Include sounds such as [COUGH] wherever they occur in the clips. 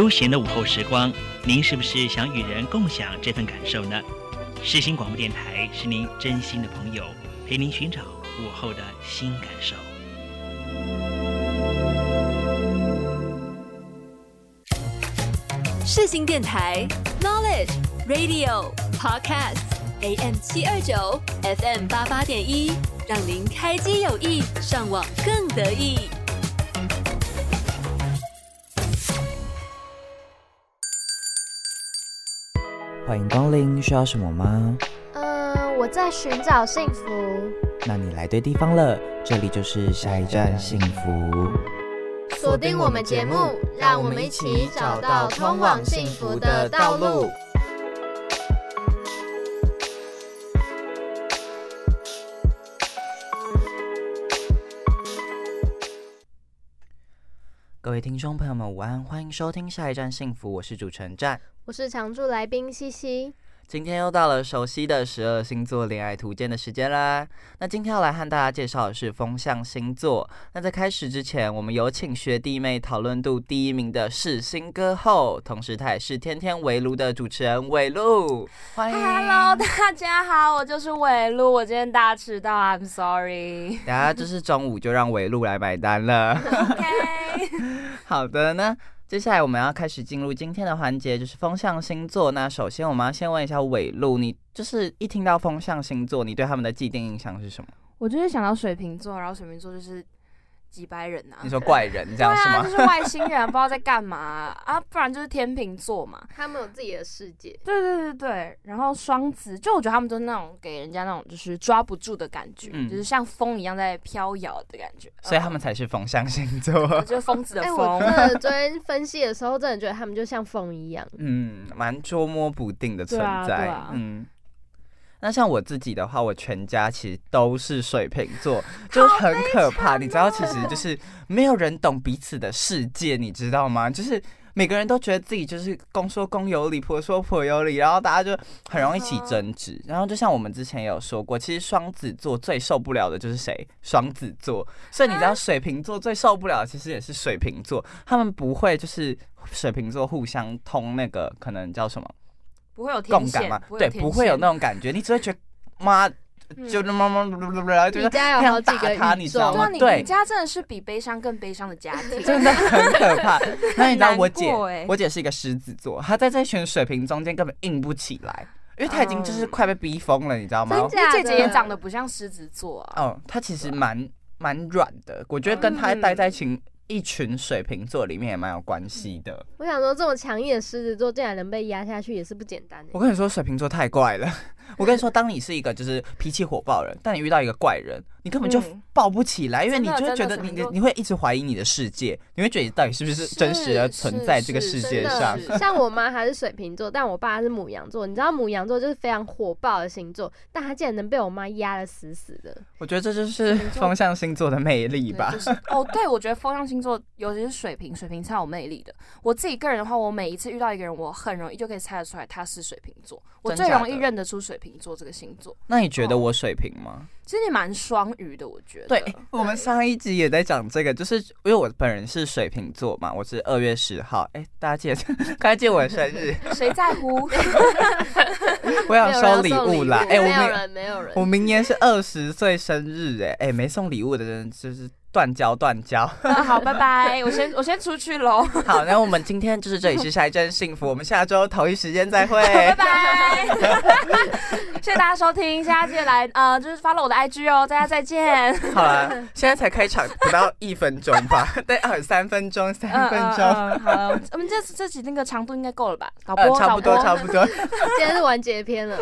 悠闲的午后时光，您是不是想与人共享这份感受呢？世新广播电台是您真心的朋友，陪您寻找午后的新感受。世新电台 Knowledge Radio Podcast AM 七二九 FM 八八点一，让您开机有意，上网更得意。欢迎光临，需要什么吗？嗯，我在寻找幸福。那你来对地方了，这里就是下一站幸福。锁定我们节目，让我们一起找到通往幸福的道路。各位听众朋友们，午安，欢迎收听下一站幸福，我是主持人战，我是常驻来宾西西。今天又到了熟悉的十二星座恋爱图鉴的时间啦。那今天要来和大家介绍的是风象星座。那在开始之前，我们有请学弟妹讨论度第一名的是新歌后，同时他也是天天围炉的主持人伟露。欢迎，Hello，大家好，我就是伟露。我今天大迟到，I'm sorry。等下就是中午就让伟露来买单了。[LAUGHS] OK，[LAUGHS] 好的呢。接下来我们要开始进入今天的环节，就是风象星座。那首先我们要先问一下伟路，你就是一听到风象星座，你对他们的既定印象是什么？我就是想到水瓶座，然后水瓶座就是。几百人呐？你说怪人这样是吗？就是外星人，不知道在干嘛啊？不然就是天秤座嘛，他们有自己的世界。对对对对，然后双子，就我觉得他们都是那种给人家那种就是抓不住的感觉，就是像风一样在飘摇的感觉，所以他们才是风象星座，就是疯子的风。我真的 [LAUGHS] 昨天分析的时候，真的觉得他们就像风一样，嗯，蛮捉摸不定的存在，嗯。那像我自己的话，我全家其实都是水瓶座，[LAUGHS] 就很可怕。你知道，其实就是没有人懂彼此的世界，你知道吗？就是每个人都觉得自己就是公说公有理，婆说婆有理，然后大家就很容易起争执。然后就像我们之前有说过，其实双子座最受不了的就是谁？双子座。所以你知道，水瓶座最受不了，其实也是水瓶座。他们不会就是水瓶座互相通那个，可能叫什么？不会有共感吗？对，不会有那种感觉，你只会觉得妈，就那妈妈，你家有好几个他，你知道吗？对，你家真的是比悲伤更悲伤的家庭，真的很可怕。那你知道我姐，我姐是一个狮子座，她在这群水瓶中间根本硬不起来，因为她已经就是快被逼疯了，你知道吗？姐姐也长得不像狮子座啊。嗯，她其实蛮蛮软的，我觉得跟她待在一群。一群水瓶座里面也蛮有关系的。我想说，这么强硬的狮子座竟然能被压下去，也是不简单的。我跟你说，水瓶座太怪了。我跟你说，当你是一个就是脾气火爆人，但你遇到一个怪人。你根本就抱不起来，因为你就会觉得你你你会一直怀疑你的世界，你会觉得你到底是不是真实的存在这个世界上。像我妈还是水瓶座，但我爸是母羊座。你知道母羊座就是非常火爆的星座，但他竟然能被我妈压得死死的。我觉得这就是风象星座的魅力吧。哦，对，我觉得风象星座尤其是水瓶，水瓶超有魅力的。我自己个人的话，我每一次遇到一个人，我很容易就可以猜得出来他是水瓶座。我最容易认得出水瓶座这个星座。那你觉得我水瓶吗？其实你蛮双鱼的，我觉得。对，我们上一集也在讲这个，就是 [LAUGHS] 因为我本人是水瓶座嘛，我是二月十号。哎，大家记得，[LAUGHS] 快记我的生日。[LAUGHS] 谁在乎？我想收礼物啦！哎，没有人，没有人。我明年是二十岁生日，哎哎，没送礼物的人就是。断交，断交。[LAUGHS] 好，拜拜，我先 [LAUGHS] 我先出去喽。好，那我们今天就是这里是下一站幸福，我们下周同一时间再会。[LAUGHS] 拜拜，谢谢大家收听，下次来呃就是发了我的 IG 哦，大家再见。好了，现在才开场不到一分钟吧？对，啊，三分钟，三分钟。好，我们这这集那个长度应该够了吧？导播，差不多，差不多。今天是完结篇了。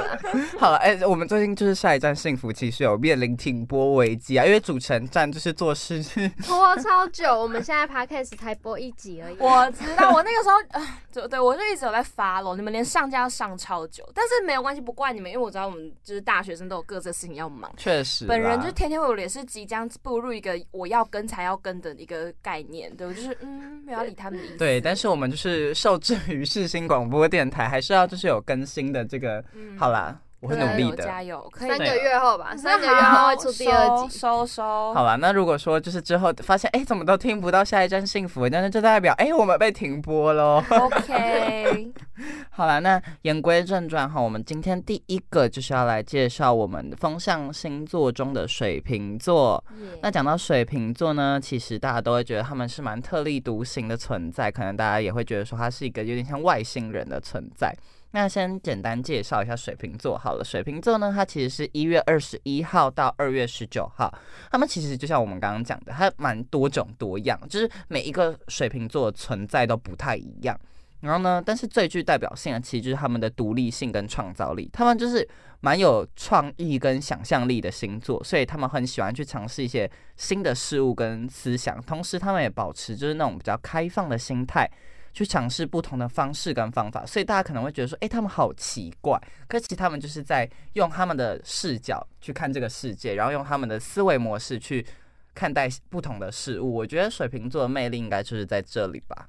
好了，哎，我们最近就是下一站幸福，其实有面临停播危机啊，因为主城站就是做事。拖超久，我们现在 podcast 才播一集而已。我知道，我那个时候，就对，我就一直有在发咯。你们连上架要上超久，但是没有关系，不怪你们，因为我知道我们就是大学生都有各自的事情要忙。确实，本人就天天为我也是即将步入一个我要跟才要跟的一个概念，对我就是嗯，不要理他们的意思。对，但是我们就是受制于世新广播电台，还是要就是有更新的这个。好啦。我会努力的，加油！三个月后吧，三个月后会出第二集，收收。好了，那如果说就是之后发现，哎，怎么都听不到下一站幸福，那就代表，哎，我们被停播喽。OK。[LAUGHS] 好了，那言归正传哈，我们今天第一个就是要来介绍我们风象星座中的水瓶座。那讲到水瓶座呢，其实大家都会觉得他们是蛮特立独行的存在，可能大家也会觉得说他是一个有点像外星人的存在。那先简单介绍一下水瓶座好了。水瓶座呢，它其实是一月二十一号到二月十九号。他们其实就像我们刚刚讲的，它蛮多种多样，就是每一个水瓶座存在都不太一样。然后呢，但是最具代表性的，其实就是他们的独立性跟创造力。他们就是蛮有创意跟想象力的星座，所以他们很喜欢去尝试一些新的事物跟思想。同时，他们也保持就是那种比较开放的心态。去尝试不同的方式跟方法，所以大家可能会觉得说，哎，他们好奇怪。可其实他们就是在用他们的视角去看这个世界，然后用他们的思维模式去看待不同的事物。我觉得水瓶座的魅力应该就是在这里吧。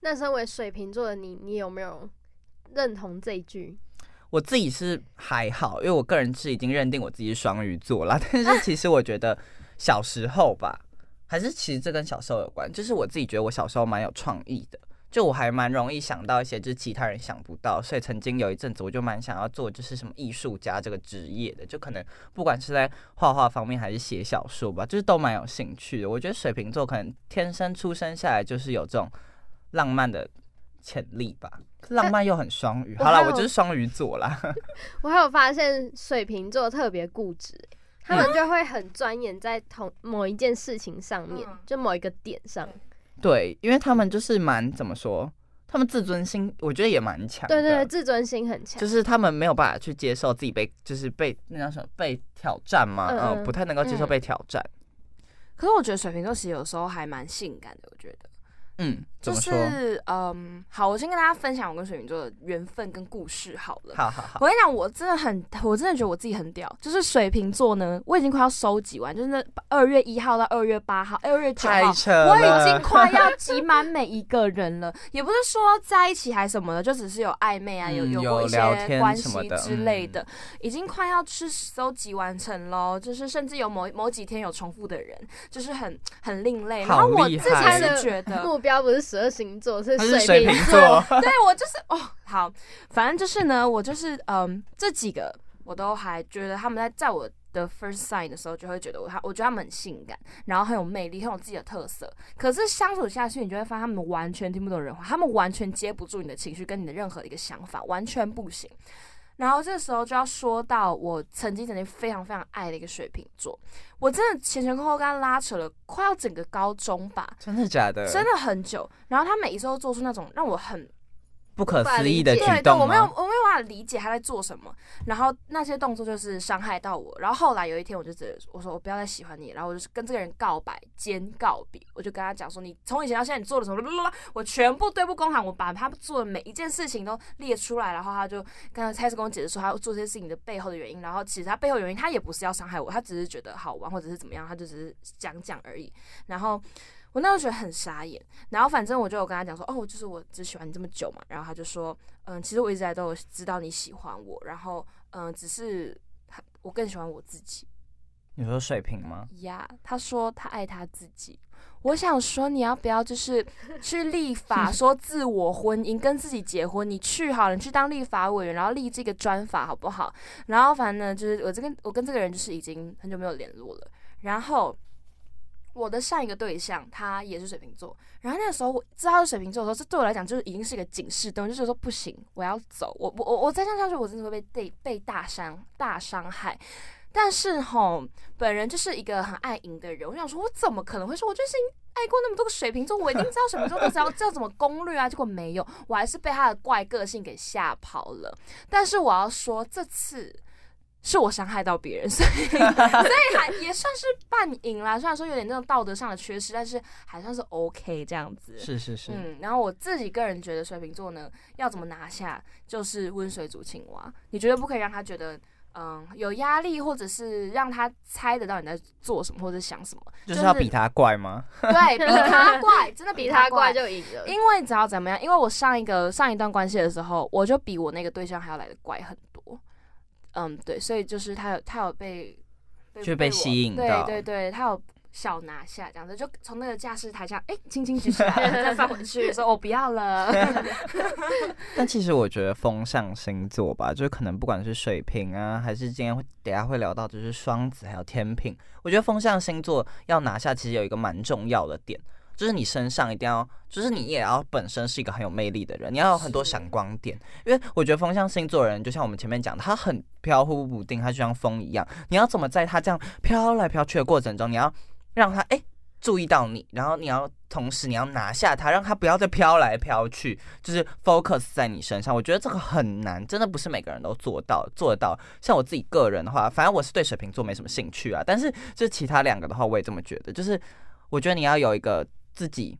那身为水瓶座的你，你有没有认同这一句？我自己是还好，因为我个人是已经认定我自己是双鱼座了。[LAUGHS] 但是其实我觉得小时候吧，还是其实这跟小时候有关，就是我自己觉得我小时候蛮有创意的。就我还蛮容易想到一些，就是其他人想不到，所以曾经有一阵子，我就蛮想要做，就是什么艺术家这个职业的，就可能不管是在画画方面还是写小说吧，就是都蛮有兴趣的。我觉得水瓶座可能天生出生下来就是有这种浪漫的潜力吧，浪漫又很双鱼。好了，我就是双鱼座啦。[LAUGHS] 我还有发现水瓶座特别固执，他们就会很钻研在同某一件事情上面，就某一个点上。对，因为他们就是蛮怎么说，他们自尊心我觉得也蛮强。对对对，自尊心很强。就是他们没有办法去接受自己被，就是被那叫什么被挑战嘛，嗯，不太能够接受被挑战。可是我觉得水瓶座其实有时候还蛮性感的，我觉得。嗯，就是嗯，好，我先跟大家分享我跟水瓶座的缘分跟故事好了。好好好，我跟你讲，我真的很，我真的觉得我自己很屌。就是水瓶座呢，我已经快要收集完，就是那二月一号到二月八号，二月九号，我已经快要集满每一个人了。也不是说在一起还什么的，就只是有暧昧啊，有有过一些关系之类的，已经快要去收集完成喽。就是甚至有某某几天有重复的人，就是很很另类。然后我自己是觉得目标。标不是十二星座，是水瓶座。[LAUGHS] 对我就是哦，好，反正就是呢，我就是嗯，这几个我都还觉得他们在在我的 first sign 的时候，就会觉得我他，我觉得他们很性感，然后很有魅力，很有自己的特色。可是相处下去，你就会发现他们完全听不懂人话，他们完全接不住你的情绪跟你的任何一个想法，完全不行。然后这个时候就要说到我曾经曾经非常非常爱的一个水瓶座，我真的前前后后跟他拉扯了快要整个高中吧，真的假的？真的很久。然后他每一次都做出那种让我很。不可思议的举动我没有，我没有办法理解他在做什么。然后那些动作就是伤害到我。然后后来有一天，我就觉得我说我不要再喜欢你。然后我就是跟这个人告白兼告别。我就跟他讲说，你从以前到现在你做了什么？我全部对簿公堂，我把他做的每一件事情都列出来。然后他就刚才开始跟我解释说，他做这些事情的背后的原因。然后其实他背后原因，他也不是要伤害我，他只是觉得好玩或者是怎么样，他就只是讲讲而已。然后。我那时候觉得很傻眼，然后反正我就有跟他讲说，哦，就是我只喜欢你这么久嘛，然后他就说，嗯，其实我一直来都有知道你喜欢我，然后嗯，只是我更喜欢我自己。你说水瓶吗？呀，他说他爱他自己。我想说，你要不要就是 [LAUGHS] 去立法说自我婚姻，跟自己结婚？你去好了，你去当立法委员，然后立这个专法好不好？然后反正呢，就是我这个我跟这个人就是已经很久没有联络了，然后。我的上一个对象，他也是水瓶座。然后那个时候我知道他是水瓶座的时候，这对我来讲就是已经是一个警示灯，就是说不行，我要走。我我我我再这样下去，我真的会被被大伤大伤害。但是吼，本人就是一个很爱赢的人。我想说，我怎么可能会说，我就是爱过那么多个水瓶座，我一定知道水瓶座都知道知道怎么攻略啊？结果没有，我还是被他的怪个性给吓跑了。但是我要说，这次。是我伤害到别人，[LAUGHS] 所以所以还也算是半赢啦。虽然说有点那种道德上的缺失，但是还算是 OK 这样子。是是是。嗯，然后我自己个人觉得水瓶座呢，要怎么拿下，就是温水煮青蛙。你绝对不可以让他觉得嗯有压力，或者是让他猜得到你在做什么或者想什么。就是要比他怪吗？对 [LAUGHS] 比他怪，真的比他怪就赢了。因为只要怎么样，因为我上一个上一段关系的时候，我就比我那个对象还要来的怪很多。嗯，对，所以就是他有他有被就被吸引到，对对对，他有。小拿下这样子，就从那个驾驶台上，哎，轻轻举起来，再放回去，说我不要了。[LAUGHS] 但其实我觉得风象星座吧，就是可能不管是水瓶啊，还是今天会等下会聊到，就是双子还有天平，我觉得风象星座要拿下，其实有一个蛮重要的点，就是你身上一定要，就是你也要本身是一个很有魅力的人，你要有很多闪光点。因为我觉得风象星座人，就像我们前面讲，他很飘忽不定，他就像风一样，你要怎么在他这样飘来飘去的过程中，你要。让他哎注意到你，然后你要同时你要拿下他，让他不要再飘来飘去，就是 focus 在你身上。我觉得这个很难，真的不是每个人都做到做得到。像我自己个人的话，反正我是对水瓶座没什么兴趣啊。但是就其他两个的话，我也这么觉得。就是我觉得你要有一个自己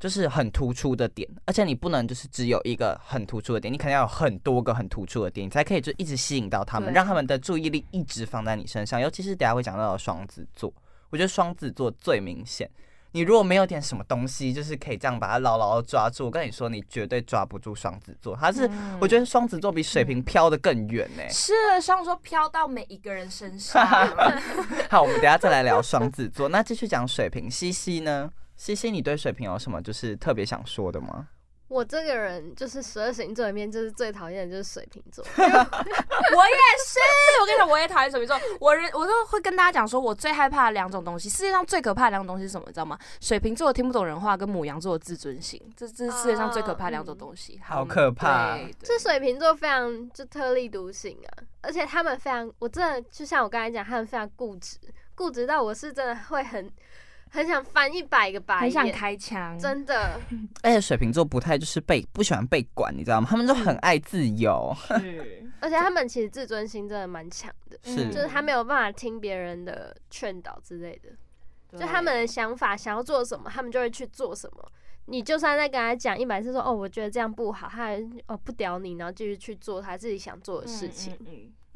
就是很突出的点，而且你不能就是只有一个很突出的点，你肯定要有很多个很突出的点，你才可以就一直吸引到他们，让他们的注意力一直放在你身上。尤其是等下会讲到的双子座。我觉得双子座最明显，你如果没有点什么东西，就是可以这样把它牢牢的抓住。我跟你说，你绝对抓不住双子座。他是，我觉得双子座比水瓶飘得更远呢。是，双子座飘到每一个人身上。[LAUGHS] [LAUGHS] 好，我们等下再来聊双子座。那继续讲水瓶，西西呢？西西，你对水瓶有什么就是特别想说的吗？我这个人就是十二星座里面就是最讨厌的就是水瓶座，[LAUGHS] 我也是。我跟你讲，我也讨厌水瓶座。我人我都会跟大家讲说，我最害怕的两种东西，世界上最可怕的两种东西是什么？你知道吗？水瓶座听不懂人话，跟母羊座的自尊心，这这是世界上最可怕两种东西。好可怕！这水瓶座非常就特立独行啊，而且他们非常，我真的就像我刚才讲，他们非常固执，固执到我是真的会很。很想翻一百个白眼，很想开枪，真的。[LAUGHS] 而且水瓶座不太就是被不喜欢被管，你知道吗？他们都很爱自由，是。[LAUGHS] 而且他们其实自尊心真的蛮强的，是，就是他没有办法听别人的劝导之类的，就他们的想法想要做什么，他们就会去做什么。你就算再跟他讲一百次说哦，我觉得这样不好，他还哦不屌你，然后继续去做他自己想做的事情。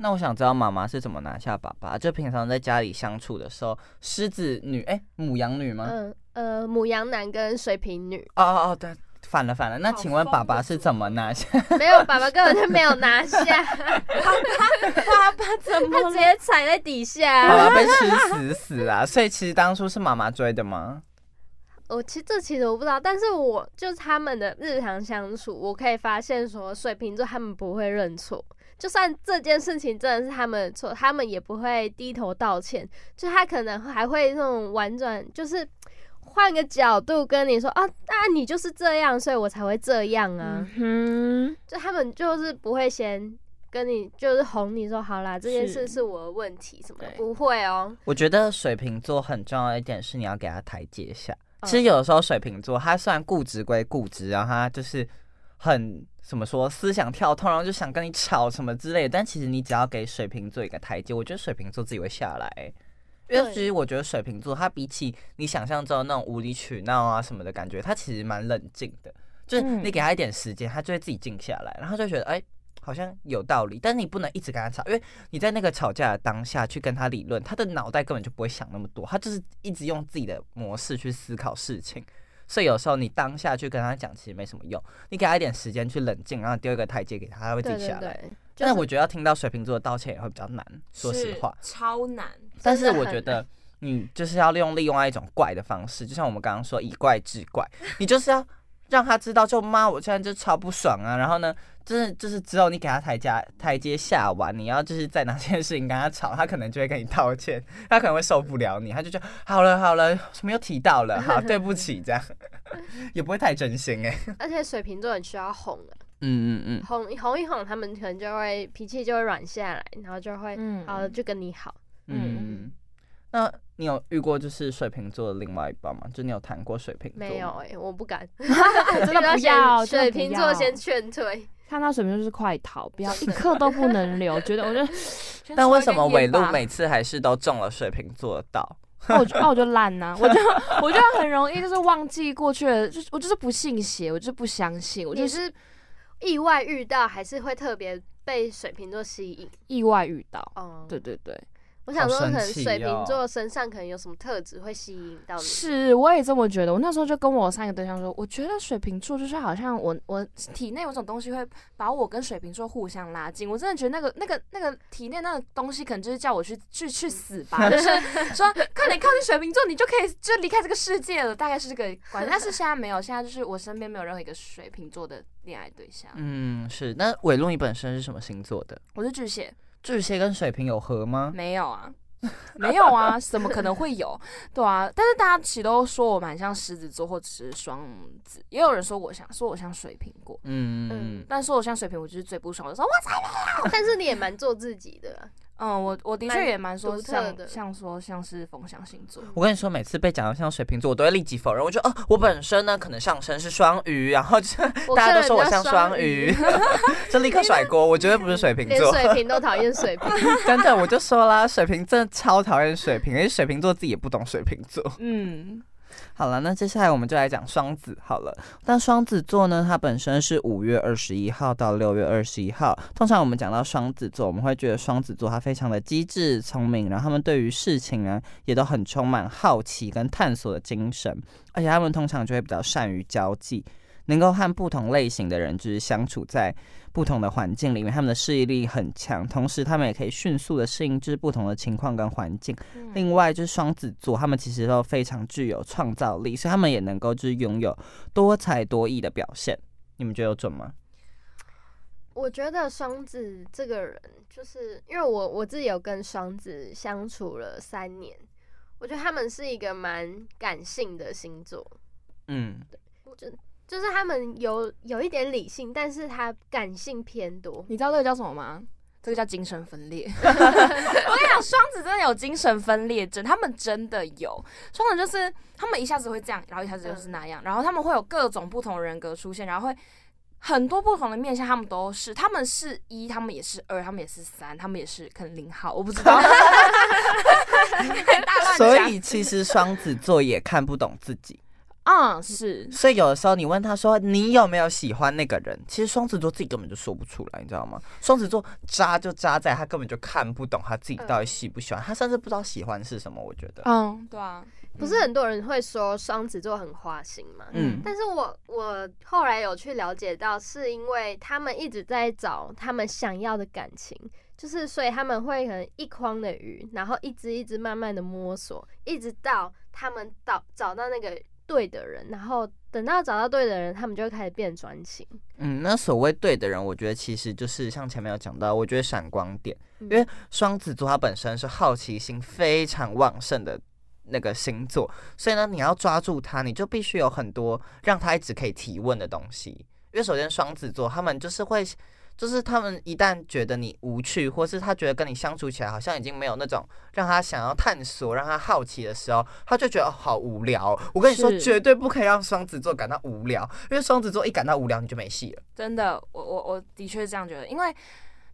那我想知道妈妈是怎么拿下爸爸？就平常在家里相处的时候，狮子女哎，母羊女吗？嗯呃，母羊男跟水瓶女。哦哦哦，对，反了反了。那请问爸爸是怎么拿 [LAUGHS] 下？没有，爸爸根本就没有拿下。[LAUGHS] 爸爸怎么直接踩在底下？爸爸被吃死死啊！所以其实当初是妈妈追的吗？[LAUGHS] 我其实这其实我不知道，但是我就是他们的日常相处，我可以发现说，水瓶座他们不会认错。就算这件事情真的是他们的错，他们也不会低头道歉。就他可能还会那种婉转，就是换个角度跟你说啊，那你就是这样，所以我才会这样啊。嗯，就他们就是不会先跟你就是哄你说好啦，这件事是我的问题什么的，不会哦。我觉得水瓶座很重要一点是你要给他台阶下。其实有的时候水瓶座他虽然固执归固执，然后他就是很。怎么说？思想跳通，然后就想跟你吵什么之类的。但其实你只要给水瓶座一个台阶，我觉得水瓶座自己会下来。因为其实我觉得水瓶座他比起你想象中的那种无理取闹啊什么的感觉，他其实蛮冷静的。就是你给他一点时间，他就会自己静下来，然后就觉得哎，好像有道理。但是你不能一直跟他吵，因为你在那个吵架的当下去跟他理论，他的脑袋根本就不会想那么多，他就是一直用自己的模式去思考事情。所以有时候你当下去跟他讲，其实没什么用。你给他一点时间去冷静，然后丢一个台阶给他，他会自己下来。但是我觉得要听到水瓶座的道歉也会比较难，说实话，超难。但是我觉得你就是要利用另外一种怪的方式，就像我们刚刚说以怪治怪，你就是要。让他知道，就妈，我现在就超不爽啊！然后呢，就是就是只有你给他台阶台阶下完，你要就是在哪件事情跟他吵，他可能就会跟你道歉，他可能会受不了你，他就觉得好了好了，什么又提到了，[LAUGHS] 好对不起，这样 [LAUGHS] 也不会太真心哎。而且水瓶座很需要哄啊，嗯嗯嗯，哄哄一哄，他们可能就会脾气就会软下来，然后就会嗯好了就跟你好，嗯嗯。那你有遇过就是水瓶座的另外一半吗？就你有谈过水瓶座？没有哎，我不敢，[LAUGHS] 真的不要。水瓶座先劝退，看到水瓶座就是快逃，不要一刻都不能留。[LAUGHS] 觉得我觉得，但为什么尾路每次还是都中了水瓶座的道？那我就那我就烂呐，我就 [LAUGHS] 我就很容易就是忘记过去了，就我就是不信邪，我就是不相信。我就是意外遇到，还是会特别被水瓶座吸引？意外遇到，嗯对对对。我想说，可能水瓶座身上可能有什么特质会吸引到你。是，我也这么觉得。我那时候就跟我三个对象说，我觉得水瓶座就是好像我我体内有种东西会把我跟水瓶座互相拉近。我真的觉得那个那个那个体内那个东西，可能就是叫我去去去死吧，就是 [LAUGHS] 说快点靠近水瓶座，你就可以就离开这个世界了。大概是这个观但是现在没有，现在就是我身边没有任何一个水瓶座的恋爱对象。嗯，是。那伟露，你本身是什么星座的？我是巨蟹。巨蟹跟水瓶有合吗？没有啊，[LAUGHS] 没有啊，怎么可能会有？对啊，但是大家其实都说我蛮像狮子座或者是双子，也有人说我像，说我像水瓶过，嗯嗯，但说我像水瓶，我就是最不爽的，说我才没有。但是你也蛮做自己的。嗯，我我的确也蛮说像像说像是风象星座。我跟你说，每次被讲到像水瓶座，我都会立即否认。我觉得哦，我本身呢可能上升是双鱼，然后就 [LAUGHS] 大家都说我像双鱼，[LAUGHS] 就立刻甩锅。我绝对不是水瓶座，连水瓶都讨厌水瓶。[LAUGHS] 真的，我就说啦，水瓶真的超讨厌水瓶，而且水瓶座自己也不懂水瓶座。嗯。好了，那接下来我们就来讲双子好了。那双子座呢，它本身是五月二十一号到六月二十一号。通常我们讲到双子座，我们会觉得双子座他非常的机智聪明，然后他们对于事情呢也都很充满好奇跟探索的精神，而且他们通常就会比较善于交际。能够和不同类型的人就是相处在不同的环境里面，他们的适应力很强，同时他们也可以迅速的适应就是不同的情况跟环境。另外就是双子座，他们其实都非常具有创造力，所以他们也能够就是拥有多才多艺的表现。你们觉得有准吗？我觉得双子这个人，就是因为我我自己有跟双子相处了三年，我觉得他们是一个蛮感性的星座。嗯，对，就。就是他们有有一点理性，但是他感性偏多。你知道这个叫什么吗？这个叫精神分裂。[LAUGHS] 我跟你讲，双子真的有精神分裂症，他们真的有。双子就是他们一下子会这样，然后一下子就是那样，然后他们会有各种不同人格出现，然后会很多不同的面相，他们都是。他们是一，他们也是二，他们也是三，他们也是可能零号，我不知道。[LAUGHS] 所以其实双子座也看不懂自己。嗯，是，所以有的时候你问他说你有没有喜欢那个人，其实双子座自己根本就说不出来，你知道吗？双子座渣就渣在他根本就看不懂他自己到底喜不喜欢，他甚至不知道喜欢是什么。我觉得，嗯，对啊，不是很多人会说双子座很花心嘛，嗯，但是我我后来有去了解到，是因为他们一直在找他们想要的感情，就是所以他们会可能一筐的鱼，然后一只一只慢慢的摸索，一直到他们到找到那个。对的人，然后等到找到对的人，他们就会开始变专情。嗯，那所谓对的人，我觉得其实就是像前面有讲到，我觉得闪光点，因为双子座它本身是好奇心非常旺盛的那个星座，所以呢，你要抓住他，你就必须有很多让他一直可以提问的东西。因为首先双子座他们就是会。就是他们一旦觉得你无趣，或是他觉得跟你相处起来好像已经没有那种让他想要探索、让他好奇的时候，他就觉得好无聊。我跟你说，绝对不可以让双子座感到无聊，因为双子座一感到无聊，你就没戏了。真的，我我我的确是这样觉得，因为。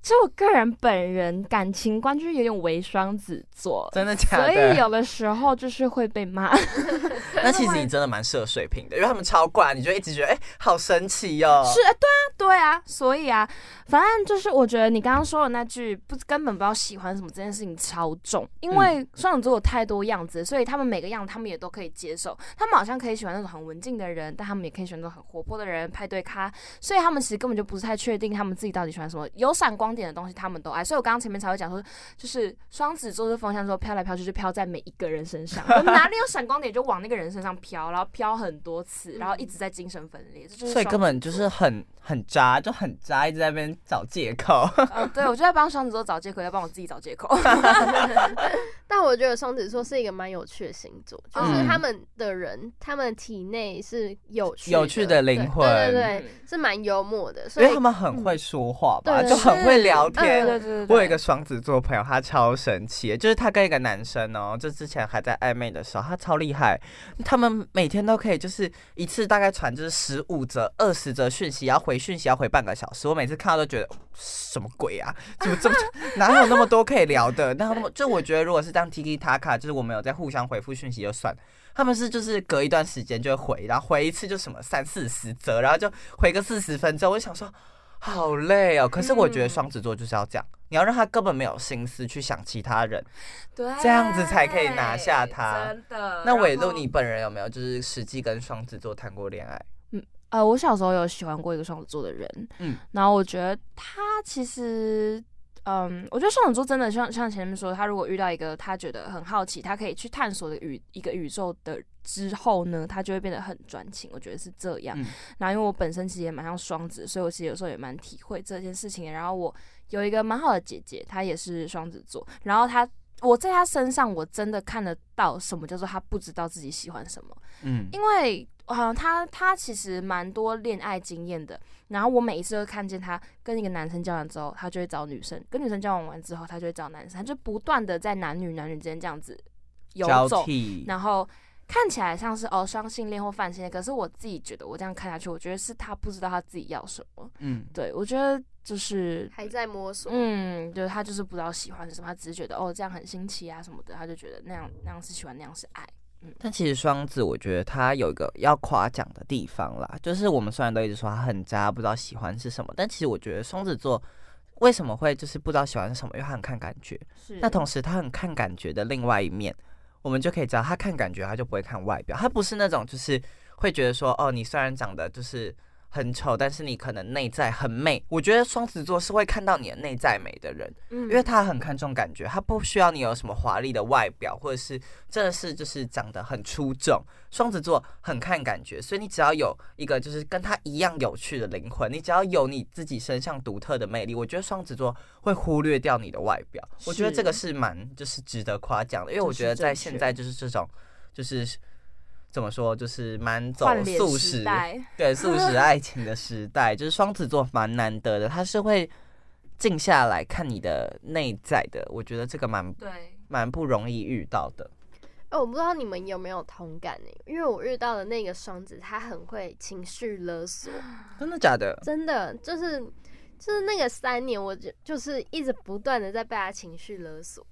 其实我个人本人感情观就是有点为双子座，真的假的？所以有的时候就是会被骂。[LAUGHS] 那其实你真的蛮适合水瓶的，因为他们超怪，你就一直觉得哎，好神奇哟。是啊，对啊，对啊。所以啊，反正就是我觉得你刚刚说的那句不根本不知道喜欢什么这件事情超重，因为双子座有太多样子，所以他们每个样他们也都可以接受。他们好像可以喜欢那种很文静的人，但他们也可以选择很活泼的人，派对咖。所以他们其实根本就不是太确定他们自己到底喜欢什么，有闪光。点的东西他们都爱，所以我刚刚前面才会讲说，就是双子座的风向说飘来飘去就飘在每一个人身上，我们哪里有闪光点就往那个人身上飘，然后飘很多次，然后一直在精神分裂，所以根本就是很很渣，就很渣，一直在那边找借口。呃，对我就在帮双子座找借口，在帮我自己找借口。[LAUGHS] 但我觉得双子座是一个蛮有趣的星座，就是他们的人，他们体内是有趣有趣的灵魂，对对对，是蛮幽默的，所以他们很会说话吧，就很会。聊天，对对我有一个双子座朋友，他超神奇，就是他跟一个男生哦，就之前还在暧昧的时候，他超厉害，他们每天都可以就是一次大概传就是十五则、二十则讯息，要回讯息要回半个小时，我每次看到都觉得什么鬼啊，怎么这么哪有那么多可以聊的？哪有那么就我觉得如果是这样 T K 塔卡，就是我们有在互相回复讯息就算，他们是就是隔一段时间就会回，然后回一次就什么三四十则，然后就回个四十分钟，我就想说。好累哦。可是我觉得双子座就是要这样，你要让他根本没有心思去想其他人，对，这样子才可以拿下他。真的。那伟路，你本人有没有就是实际跟双子座谈过恋爱？嗯，呃，我小时候有喜欢过一个双子座的人，嗯，然后我觉得他其实。嗯，我觉得双子座真的像像前面说，他如果遇到一个他觉得很好奇，他可以去探索的宇一个宇宙的之后呢，他就会变得很专情。我觉得是这样。然后因为我本身其实也蛮像双子，所以我其实有时候也蛮体会这件事情。然后我有一个蛮好的姐姐，她也是双子座。然后她，我在她身上我真的看得到什么叫做她不知道自己喜欢什么。嗯，因为。好像他他其实蛮多恋爱经验的，然后我每一次都看见他跟一个男生交往之后，他就会找女生；跟女生交往完之后，他就会找男生，他就不断的在男女男女之间这样子游走，然后看起来像是哦双性恋或泛性恋，可是我自己觉得我这样看下去，我觉得是他不知道他自己要什么。嗯，对，我觉得就是还在摸索。嗯，对他就是不知道喜欢什么，他只是觉得哦这样很新奇啊什么的，他就觉得那样那样是喜欢，那样是爱。但其实双子，我觉得他有一个要夸奖的地方啦，就是我们虽然都一直说他很渣，不知道喜欢是什么，但其实我觉得双子座为什么会就是不知道喜欢是什么，因为他很看感觉。是。那同时他很看感觉的另外一面，我们就可以知道，他看感觉，他就不会看外表，他不是那种就是会觉得说，哦，你虽然长得就是。很丑，但是你可能内在很美。我觉得双子座是会看到你的内在美的人，嗯，因为他很看重感觉，他不需要你有什么华丽的外表，或者是真的是就是长得很出众。双子座很看感觉，所以你只要有一个就是跟他一样有趣的灵魂，你只要有你自己身上独特的魅力，我觉得双子座会忽略掉你的外表。我觉得这个是蛮就是值得夸奖的，因为我觉得在现在就是这种就是。怎么说？就是蛮走素食，[LAUGHS] 对素食爱情的时代，就是双子座蛮难得的，他是会静下来看你的内在的。我觉得这个蛮对，蛮不容易遇到的。哎，我不知道你们有没有同感呢？因为我遇到的那个双子，他很会情绪勒索。[GASPS] 真的假的？真的，就是就是那个三年，我就就是一直不断的在被他情绪勒索。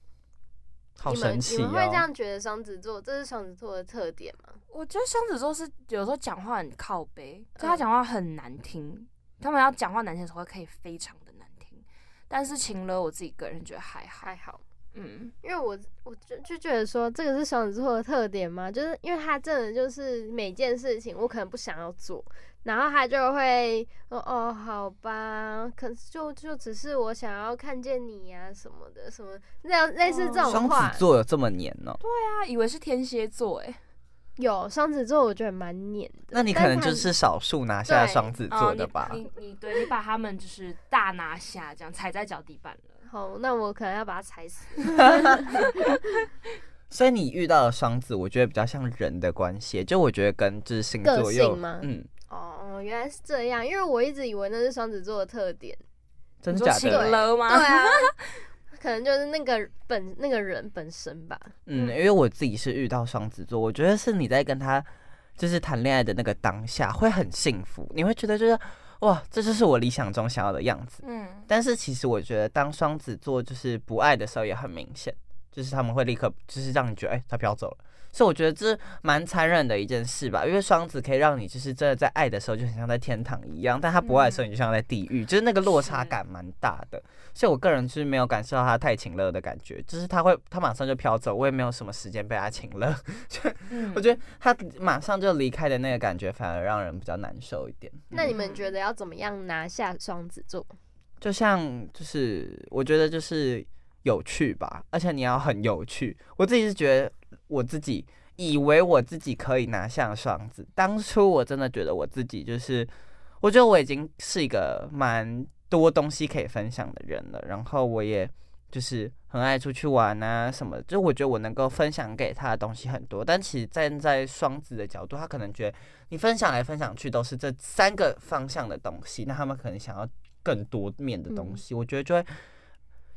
好神奇哦！你们会这样觉得双子座这是双子座的特点吗？我觉得双子座是有时候讲话很靠背，就他讲话很难听。他们要讲话难听的时候可以非常的难听，但是晴了我自己个人觉得还还好。嗯，因为我我就就觉得说这个是双子座的特点嘛，就是因为他真的就是每件事情我可能不想要做，然后他就会说哦好吧，可是就就只是我想要看见你呀什么的什么那样类似这种话。双子座有这么黏哦？对啊，以为是天蝎座哎。有双子座，我觉得蛮黏的。那你可能就是少数拿下双子座的吧？你你对你把他们就是大拿下，这样踩在脚底板了。好，那我可能要把它踩死。[LAUGHS] 所以你遇到的双子，我觉得比较像人的关系，就我觉得跟就是星座有嗯哦，原来是这样，因为我一直以为那是双子座的特点。真的假的？了吗？对啊。[LAUGHS] 可能就是那个本那个人本身吧。嗯，因为我自己是遇到双子座，我觉得是你在跟他就是谈恋爱的那个当下会很幸福，你会觉得就是哇，这就是我理想中想要的样子。嗯，但是其实我觉得当双子座就是不爱的时候也很明显，就是他们会立刻就是让你觉得哎，他飘走了。所以我觉得这蛮残忍的一件事吧，因为双子可以让你就是真的在爱的时候就很像在天堂一样，但他不爱的时候你就像在地狱，就是那个落差感蛮大的。所以我个人就是没有感受到他太情乐的感觉，就是他会他马上就飘走，我也没有什么时间被他情乐。[LAUGHS] 我觉得他马上就离开的那个感觉反而让人比较难受一点。那你们觉得要怎么样拿下双子座？就像就是我觉得就是有趣吧，而且你要很有趣。我自己是觉得。我自己以为我自己可以拿下双子，当初我真的觉得我自己就是，我觉得我已经是一个蛮多东西可以分享的人了，然后我也就是很爱出去玩啊什么，就我觉得我能够分享给他的东西很多，但其实站在双子的角度，他可能觉得你分享来分享去都是这三个方向的东西，那他们可能想要更多面的东西，我觉得就会。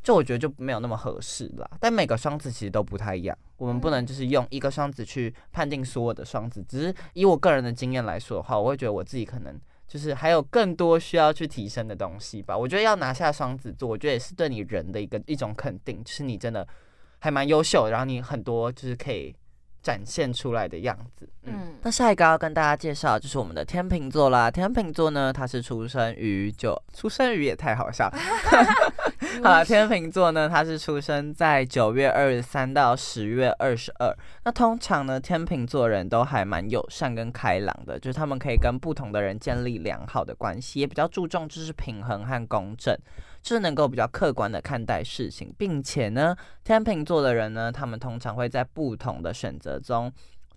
就我觉得就没有那么合适啦，但每个双子其实都不太一样，我们不能就是用一个双子去判定所有的双子。只是以我个人的经验来说的话，我会觉得我自己可能就是还有更多需要去提升的东西吧。我觉得要拿下双子座，我觉得也是对你人的一个一种肯定，就是你真的还蛮优秀，然后你很多就是可以展现出来的样子。嗯，那下一个要跟大家介绍就是我们的天秤座啦。天秤座呢，它是出生于就出生于也太好笑。[LAUGHS] [LAUGHS] 好，天秤座呢，它是出生在九月二十三到十月二十二。那通常呢，天秤座人都还蛮友善跟开朗的，就是他们可以跟不同的人建立良好的关系，也比较注重就是平衡和公正，就是能够比较客观的看待事情，并且呢，天秤座的人呢，他们通常会在不同的选择中。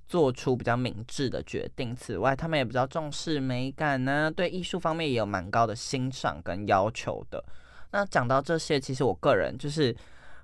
做出比较明智的决定。此外，他们也比较重视美感呢，对艺术方面也有蛮高的欣赏跟要求的。那讲到这些，其实我个人就是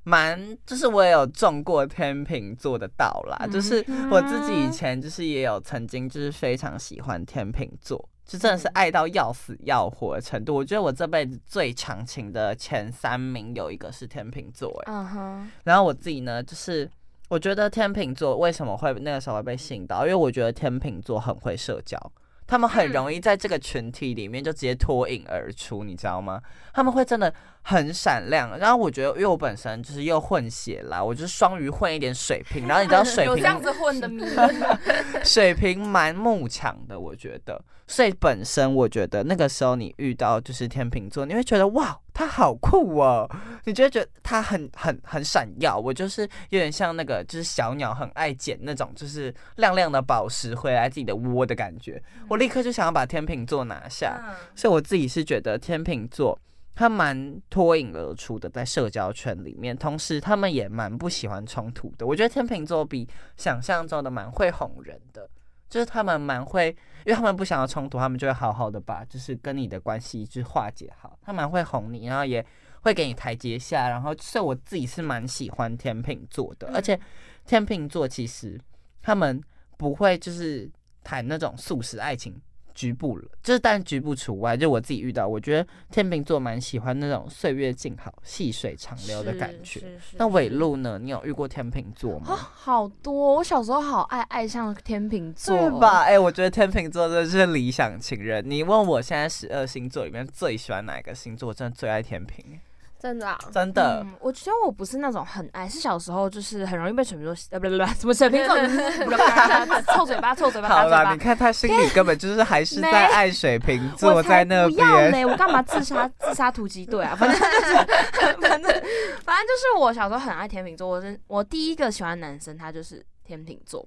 蛮，就是我也有中过天秤座的道啦。就是我自己以前就是也有曾经就是非常喜欢天秤座，就真的是爱到要死要活的程度。我觉得我这辈子最长情的前三名有一个是天秤座，哎。然后我自己呢，就是。我觉得天秤座为什么会那个时候会被吸引到？因为我觉得天秤座很会社交，他们很容易在这个群体里面就直接脱颖而出，你知道吗？他们会真的很闪亮。然后我觉得，因为我本身就是又混血啦，我就是双鱼混一点水瓶，然后你知道 [LAUGHS] 水瓶有这样子混的 [LAUGHS] [LAUGHS] 水瓶蛮慕强的，我觉得。所以本身我觉得那个时候你遇到就是天秤座，你会觉得哇，他好酷哦！你就会觉得他很很很闪耀。我就是有点像那个就是小鸟很爱捡那种就是亮亮的宝石回来自己的窝的感觉。我立刻就想要把天秤座拿下。所以我自己是觉得天秤座他蛮脱颖而出的，在社交圈里面，同时他们也蛮不喜欢冲突的。我觉得天秤座比想象中的蛮会哄人的。就是他们蛮会，因为他们不想要冲突，他们就会好好的把就是跟你的关系去化解好。他蛮会哄你，然后也会给你台阶下。然后，所以我自己是蛮喜欢天秤座的，而且天秤座其实他们不会就是谈那种素食爱情。局部了，就是但局部除外，就我自己遇到，我觉得天秤座蛮喜欢那种岁月静好、细水长流的感觉。那尾路呢？你有遇过天秤座吗？好多，我小时候好爱爱上天秤座，对吧？哎，我觉得天秤座真的是理想情人。你问我现在十二星座里面最喜欢哪个星座？我真的最爱天秤。真的，啊真的，我觉得我不是那种很爱，是小时候就是很容易被水瓶座，呃，不不不，什么水瓶座，臭嘴巴，臭嘴巴，好了，你看他心里根本就是还是在爱水瓶座，在那边嘞，我干嘛自杀自杀突击队啊？反正就是，[LAUGHS] 反正反正就是我小时候很爱天秤座，我是我第一个喜欢男生，他就是天秤座。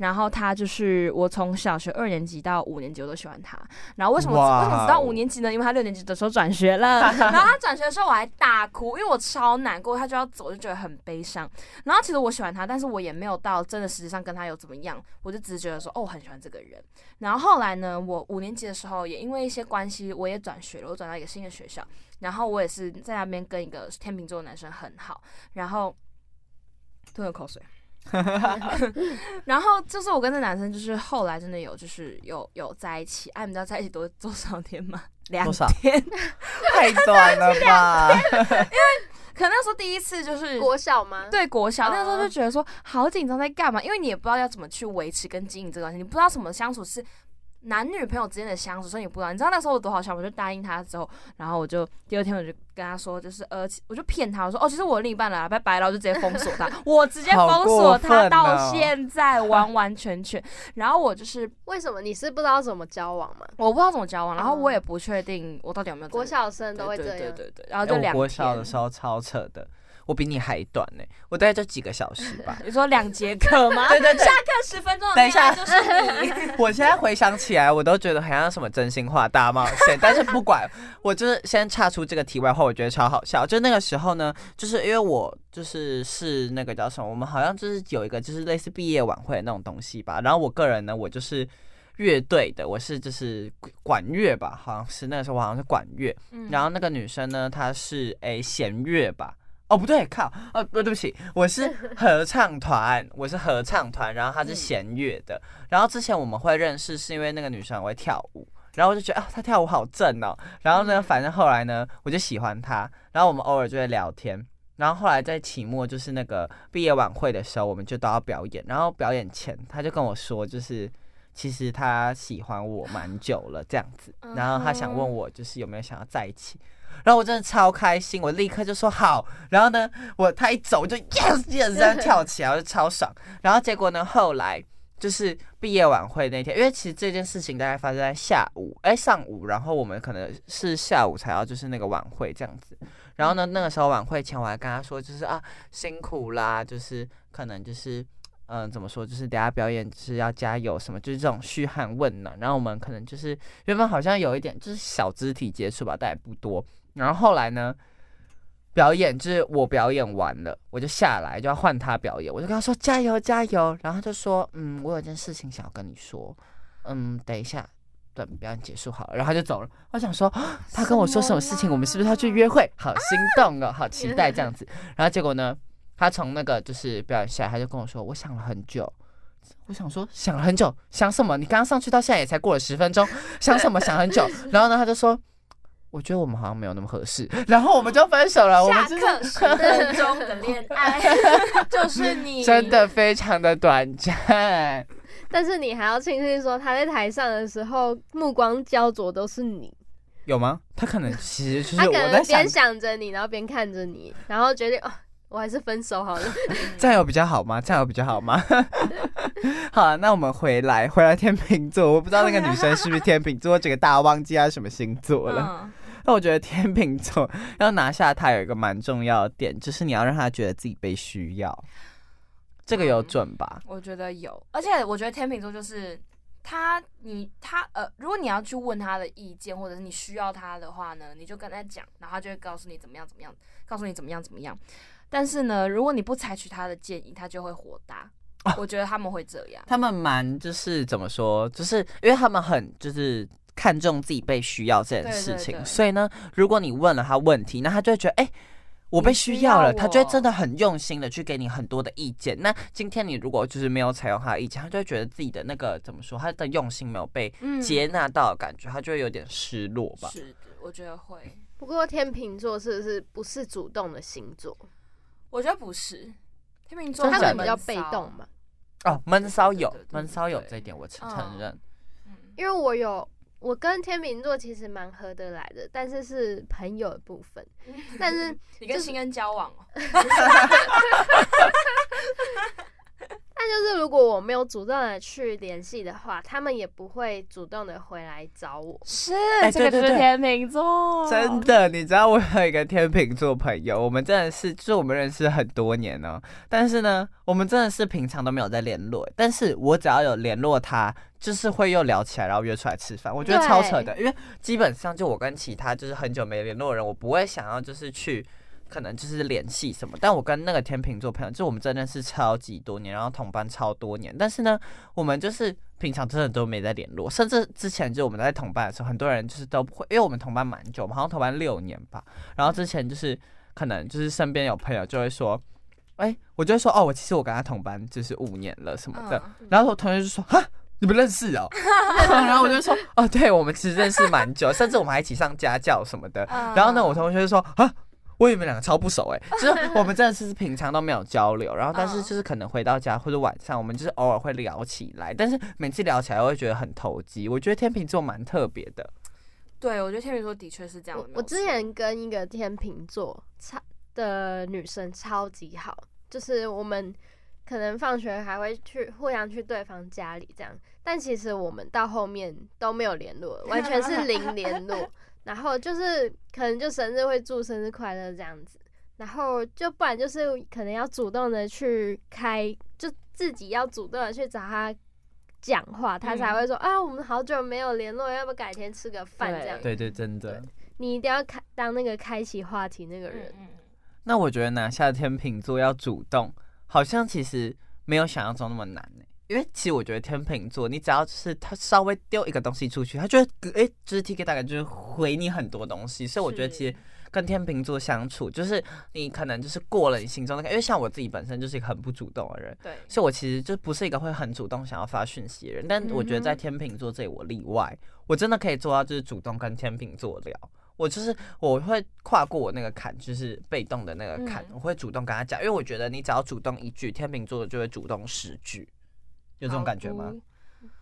然后他就是我从小学二年级到五年级我都喜欢他。然后为什么为什么直到五年级呢？因为他六年级的时候转学了。[LAUGHS] 然后他转学的时候我还大哭，因为我超难过，他就要走，就觉得很悲伤。然后其实我喜欢他，但是我也没有到真的实质上跟他有怎么样，我就只是觉得说哦，我很喜欢这个人。然后后来呢，我五年级的时候也因为一些关系，我也转学了，我转到一个新的学校。然后我也是在那边跟一个天秤座的男生很好。然后吞了口水。[LAUGHS] 然后就是我跟那男生，就是后来真的有，就是有有在一起。哎，你知道在一起多 [LAUGHS] 多少天吗？两天，太短了吧？[LAUGHS] 因为可能那时候第一次就是国小吗？对，国小那时候就觉得说好紧张，在干嘛？因为你也不知道要怎么去维持跟经营这个关系，你不知道什么相处是。男女朋友之间的相处，所以你不知道。你知道那时候我多好笑，我就答应他之后，然后我就第二天我就跟他说，就是呃，我就骗他，我说哦，其实我另一半了，拜拜了，我就直接封锁他，[LAUGHS] 我直接封锁他到现在完完全全。然后我就是为什么你是不知道怎么交往吗？我不知道怎么交往，然后我也不确定我到底有没有。国小生都会这样，对对对，然后就两国小的时候超扯的。我比你还短呢，我大概就几个小时吧。[LAUGHS] 你说两节课吗？[LAUGHS] 对对对，下课十分钟。等一下就是你。[LAUGHS] 我现在回想起来，我都觉得好像什么真心话大冒险。但是不管，我就是先岔出这个题外话，我觉得超好笑。就那个时候呢，就是因为我就是是那个叫什么，我们好像就是有一个就是类似毕业晚会那种东西吧。然后我个人呢，我就是乐队的，我是就是管乐吧，好像是那个时候我好像是管乐。然后那个女生呢，她是诶弦乐吧。哦，不对，靠，哦，不，对不起，我是 [LAUGHS] 合唱团，我是合唱团，然后他是弦乐的，然后之前我们会认识是因为那个女生会跳舞，然后我就觉得啊，她跳舞好正哦，然后呢，反正后来呢，我就喜欢她，然后我们偶尔就会聊天，然后后来在期末就是那个毕业晚会的时候，我们就都要表演，然后表演前他就跟我说，就是其实他喜欢我蛮久了这样子，然后他想问我就是有没有想要在一起。然后我真的超开心，我立刻就说好。然后呢，我他一走就 yes yes 这样 [LAUGHS] 跳起来，我就超爽。然后结果呢，后来就是毕业晚会那天，因为其实这件事情大概发生在下午，哎，上午，然后我们可能是下午才要就是那个晚会这样子。然后呢，那个时候晚会前我还跟他说，就是啊辛苦啦，就是可能就是嗯怎么说，就是等下表演是要加油什么，就是这种嘘寒问暖。然后我们可能就是原本好像有一点就是小肢体接触吧，但也不多。然后后来呢？表演就是我表演完了，我就下来就要换他表演，我就跟他说加油加油，然后他就说嗯，我有件事情想要跟你说，嗯，等一下等表演结束好了，然后他就走了。我想说他跟我说什么事情，我们是不是要去约会？好心动哦，好期待这样子。然后结果呢，他从那个就是表演下来，他就跟我说，我想了很久，我想说想了很久，想什么？你刚刚上去到现在也才过了十分钟，想什么？想很久。然后呢，他就说。我觉得我们好像没有那么合适，[LAUGHS] 然后我们就分手了。下课十分钟的恋爱 [LAUGHS] 就是你，真的非常的短暂。但是你还要庆幸说他在台上的时候目光焦灼都是你，有吗？他可能其实他可能边想着你，然后边看着你，然后决定哦，我还是分手好了。[LAUGHS] 这样有比较好吗？这样有比较好吗？好，那我们回来回来天秤座，我不知道那个女生是不是天秤座，这个大忘记她什么星座了。那我觉得天秤座要拿下他有一个蛮重要的点，就是你要让他觉得自己被需要，这个有准吧？我觉得有，而且我觉得天秤座就是他，你他呃，如果你要去问他的意见，或者是你需要他的话呢，你就跟他讲，然后他就会告诉你怎么样怎么样，告诉你怎么样怎么样。但是呢，如果你不采取他的建议，他就会火大。我觉得他们会这样，他们蛮就是怎么说，就是因为他们很就是。看重自己被需要这件事情，所以呢，如果你问了他问题，那他就会觉得，哎，我被需要了，他就会真的很用心的去给你很多的意见。那今天你如果就是没有采用他的意见，他就会觉得自己的那个怎么说，他的用心没有被接纳到，感觉他就会有点失落吧。是的，我觉得会。不过天秤座是不是不是主动的星座？我觉得不是，天秤座他们比较被动嘛。哦，闷骚有闷骚有这一点，我承承认。因为我有。我跟天秤座其实蛮合得来的，但是是朋友的部分。但是 [LAUGHS] 你跟新恩交往哦。[LAUGHS] 那就是如果我没有主动的去联系的话，他们也不会主动的回来找我。是，这个是天秤座。真的，你知道我有一个天秤座朋友，我们真的是，就是我们认识很多年了，但是呢，我们真的是平常都没有在联络。但是我只要有联络他，就是会又聊起来，然后约出来吃饭。我觉得超扯的，因为基本上就我跟其他就是很久没联络的人，我不会想要就是去。可能就是联系什么，但我跟那个天秤座朋友，就我们真的是超级多年，然后同班超多年，但是呢，我们就是平常真的都没在联络，甚至之前就我们在同班的时候，很多人就是都不会，因为我们同班蛮久，我们好像同班六年吧，然后之前就是可能就是身边有朋友就会说，哎，我就会说，哦，我其实我跟他同班就是五年了什么的，然后我同学就说，哈，你们认识哦，[LAUGHS] 然后我就说，哦，对，我们其实认识蛮久，甚至我们还一起上家教什么的，然后呢，我同学就说，啊。我以为你们两个超不熟哎，[LAUGHS] 就是 [LAUGHS] 我们真的是平常都没有交流，然后但是就是可能回到家或者晚上，我们就是偶尔会聊起来，但是每次聊起来我会觉得很投机。我觉得天秤座蛮特别的，对我觉得天秤座的确是这样。我之前跟一个天秤座超的女生超级好，就是我们可能放学还会去互相去对方家里这样，但其实我们到后面都没有联络，完全是零联络。然后就是可能就生日会祝生日快乐这样子，然后就不然就是可能要主动的去开，就自己要主动的去找他讲话，他才会说啊，我们好久没有联络，要不改天吃个饭这样？对对，真的。你一定要开当那个开启话题那个人。那我觉得拿下天秤座要主动，好像其实没有想象中那么难呢。因为其实我觉得天秤座，你只要是他稍微丢一个东西出去，他就会哎，就是 K 大概就是回你很多东西，所以我觉得其实跟天秤座相处，就是你可能就是过了你心中那个，因为像我自己本身就是一个很不主动的人，对，所以我其实就不是一个会很主动想要发讯息的人，但我觉得在天秤座这里我例外，我真的可以做到就是主动跟天秤座聊，我就是我会跨过我那个坎，就是被动的那个坎，我会主动跟他讲，因为我觉得你只要主动一句，天秤座就会主动十句。有这种感觉吗？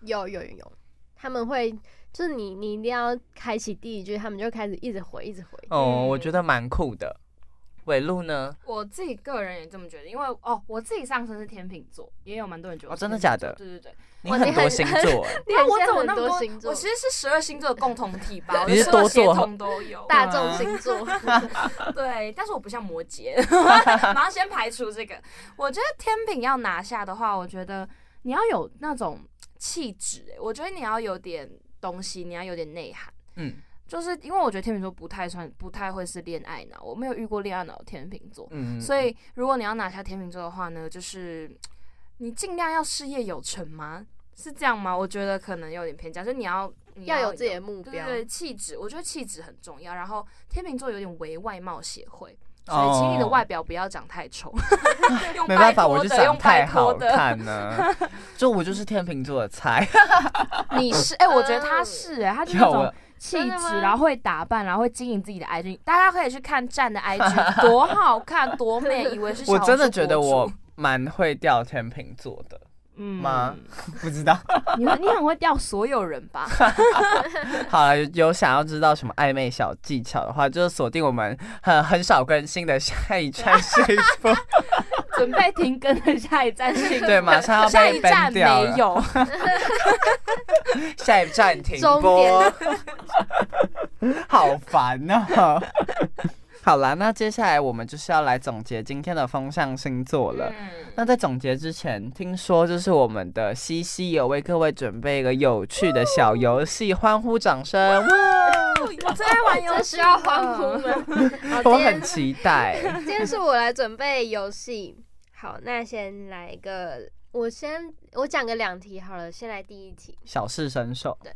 有有有有，他们会就是你你一定要开启第一句，他们就开始一直回一直回。哦，我觉得蛮酷的，尾路呢？我自己个人也这么觉得，因为哦，我自己上升是天秤座，也有蛮多人觉得哦，真的假的？对对对，你很多星座，[LAUGHS] 你我怎么那么多星座？我其实是十二星座的共同体吧，[LAUGHS] 你是多座都有，大众星座。[LAUGHS] 对，但是我不像摩羯，马上先排除这个。我觉得天秤要拿下的话，我觉得你要有那种气质，哎，我觉得你要有点东西，你要有点内涵，嗯。就是因为我觉得天秤座不太算，不太会是恋爱脑，我没有遇过恋爱脑天秤座，嗯，所以如果你要拿下天秤座的话呢，就是你尽量要事业有成吗？是这样吗？我觉得可能有点偏假，就你要你要有自己的目标，对气质，我觉得气质很重要。然后天秤座有点为外貌协会，所以请你的外表不要长太丑，[LAUGHS] 没办法，我就长太好看呢。[LAUGHS] 就我就是天秤座的菜，[LAUGHS] 你是哎，我觉得他是哎，他就那种。气质，然后会打扮，然后会经营自己的 IG，大家可以去看站的 IG，多好看，多美，以为是我真的觉得我蛮会钓天秤座的，嗯吗？[LAUGHS] 不知道，你你很会钓所有人吧？[LAUGHS] 好了，有想要知道什么暧昧小技巧的话，就是锁定我们很很少更新的下一站 [LAUGHS] 幸福。准备停更的下一站是？对，马上要被站没有。下一站停播。好烦呐！好啦，那接下来我们就是要来总结今天的风象星座了。那在总结之前，听说就是我们的西西有为各位准备一个有趣的小游戏，欢呼掌声！哇，我最爱玩游戏，需要欢呼吗？[LAUGHS] 我很期待。今天是我来准备游戏。好，那先来一个，我先我讲个两题好了，先来第一题。小试身手。对，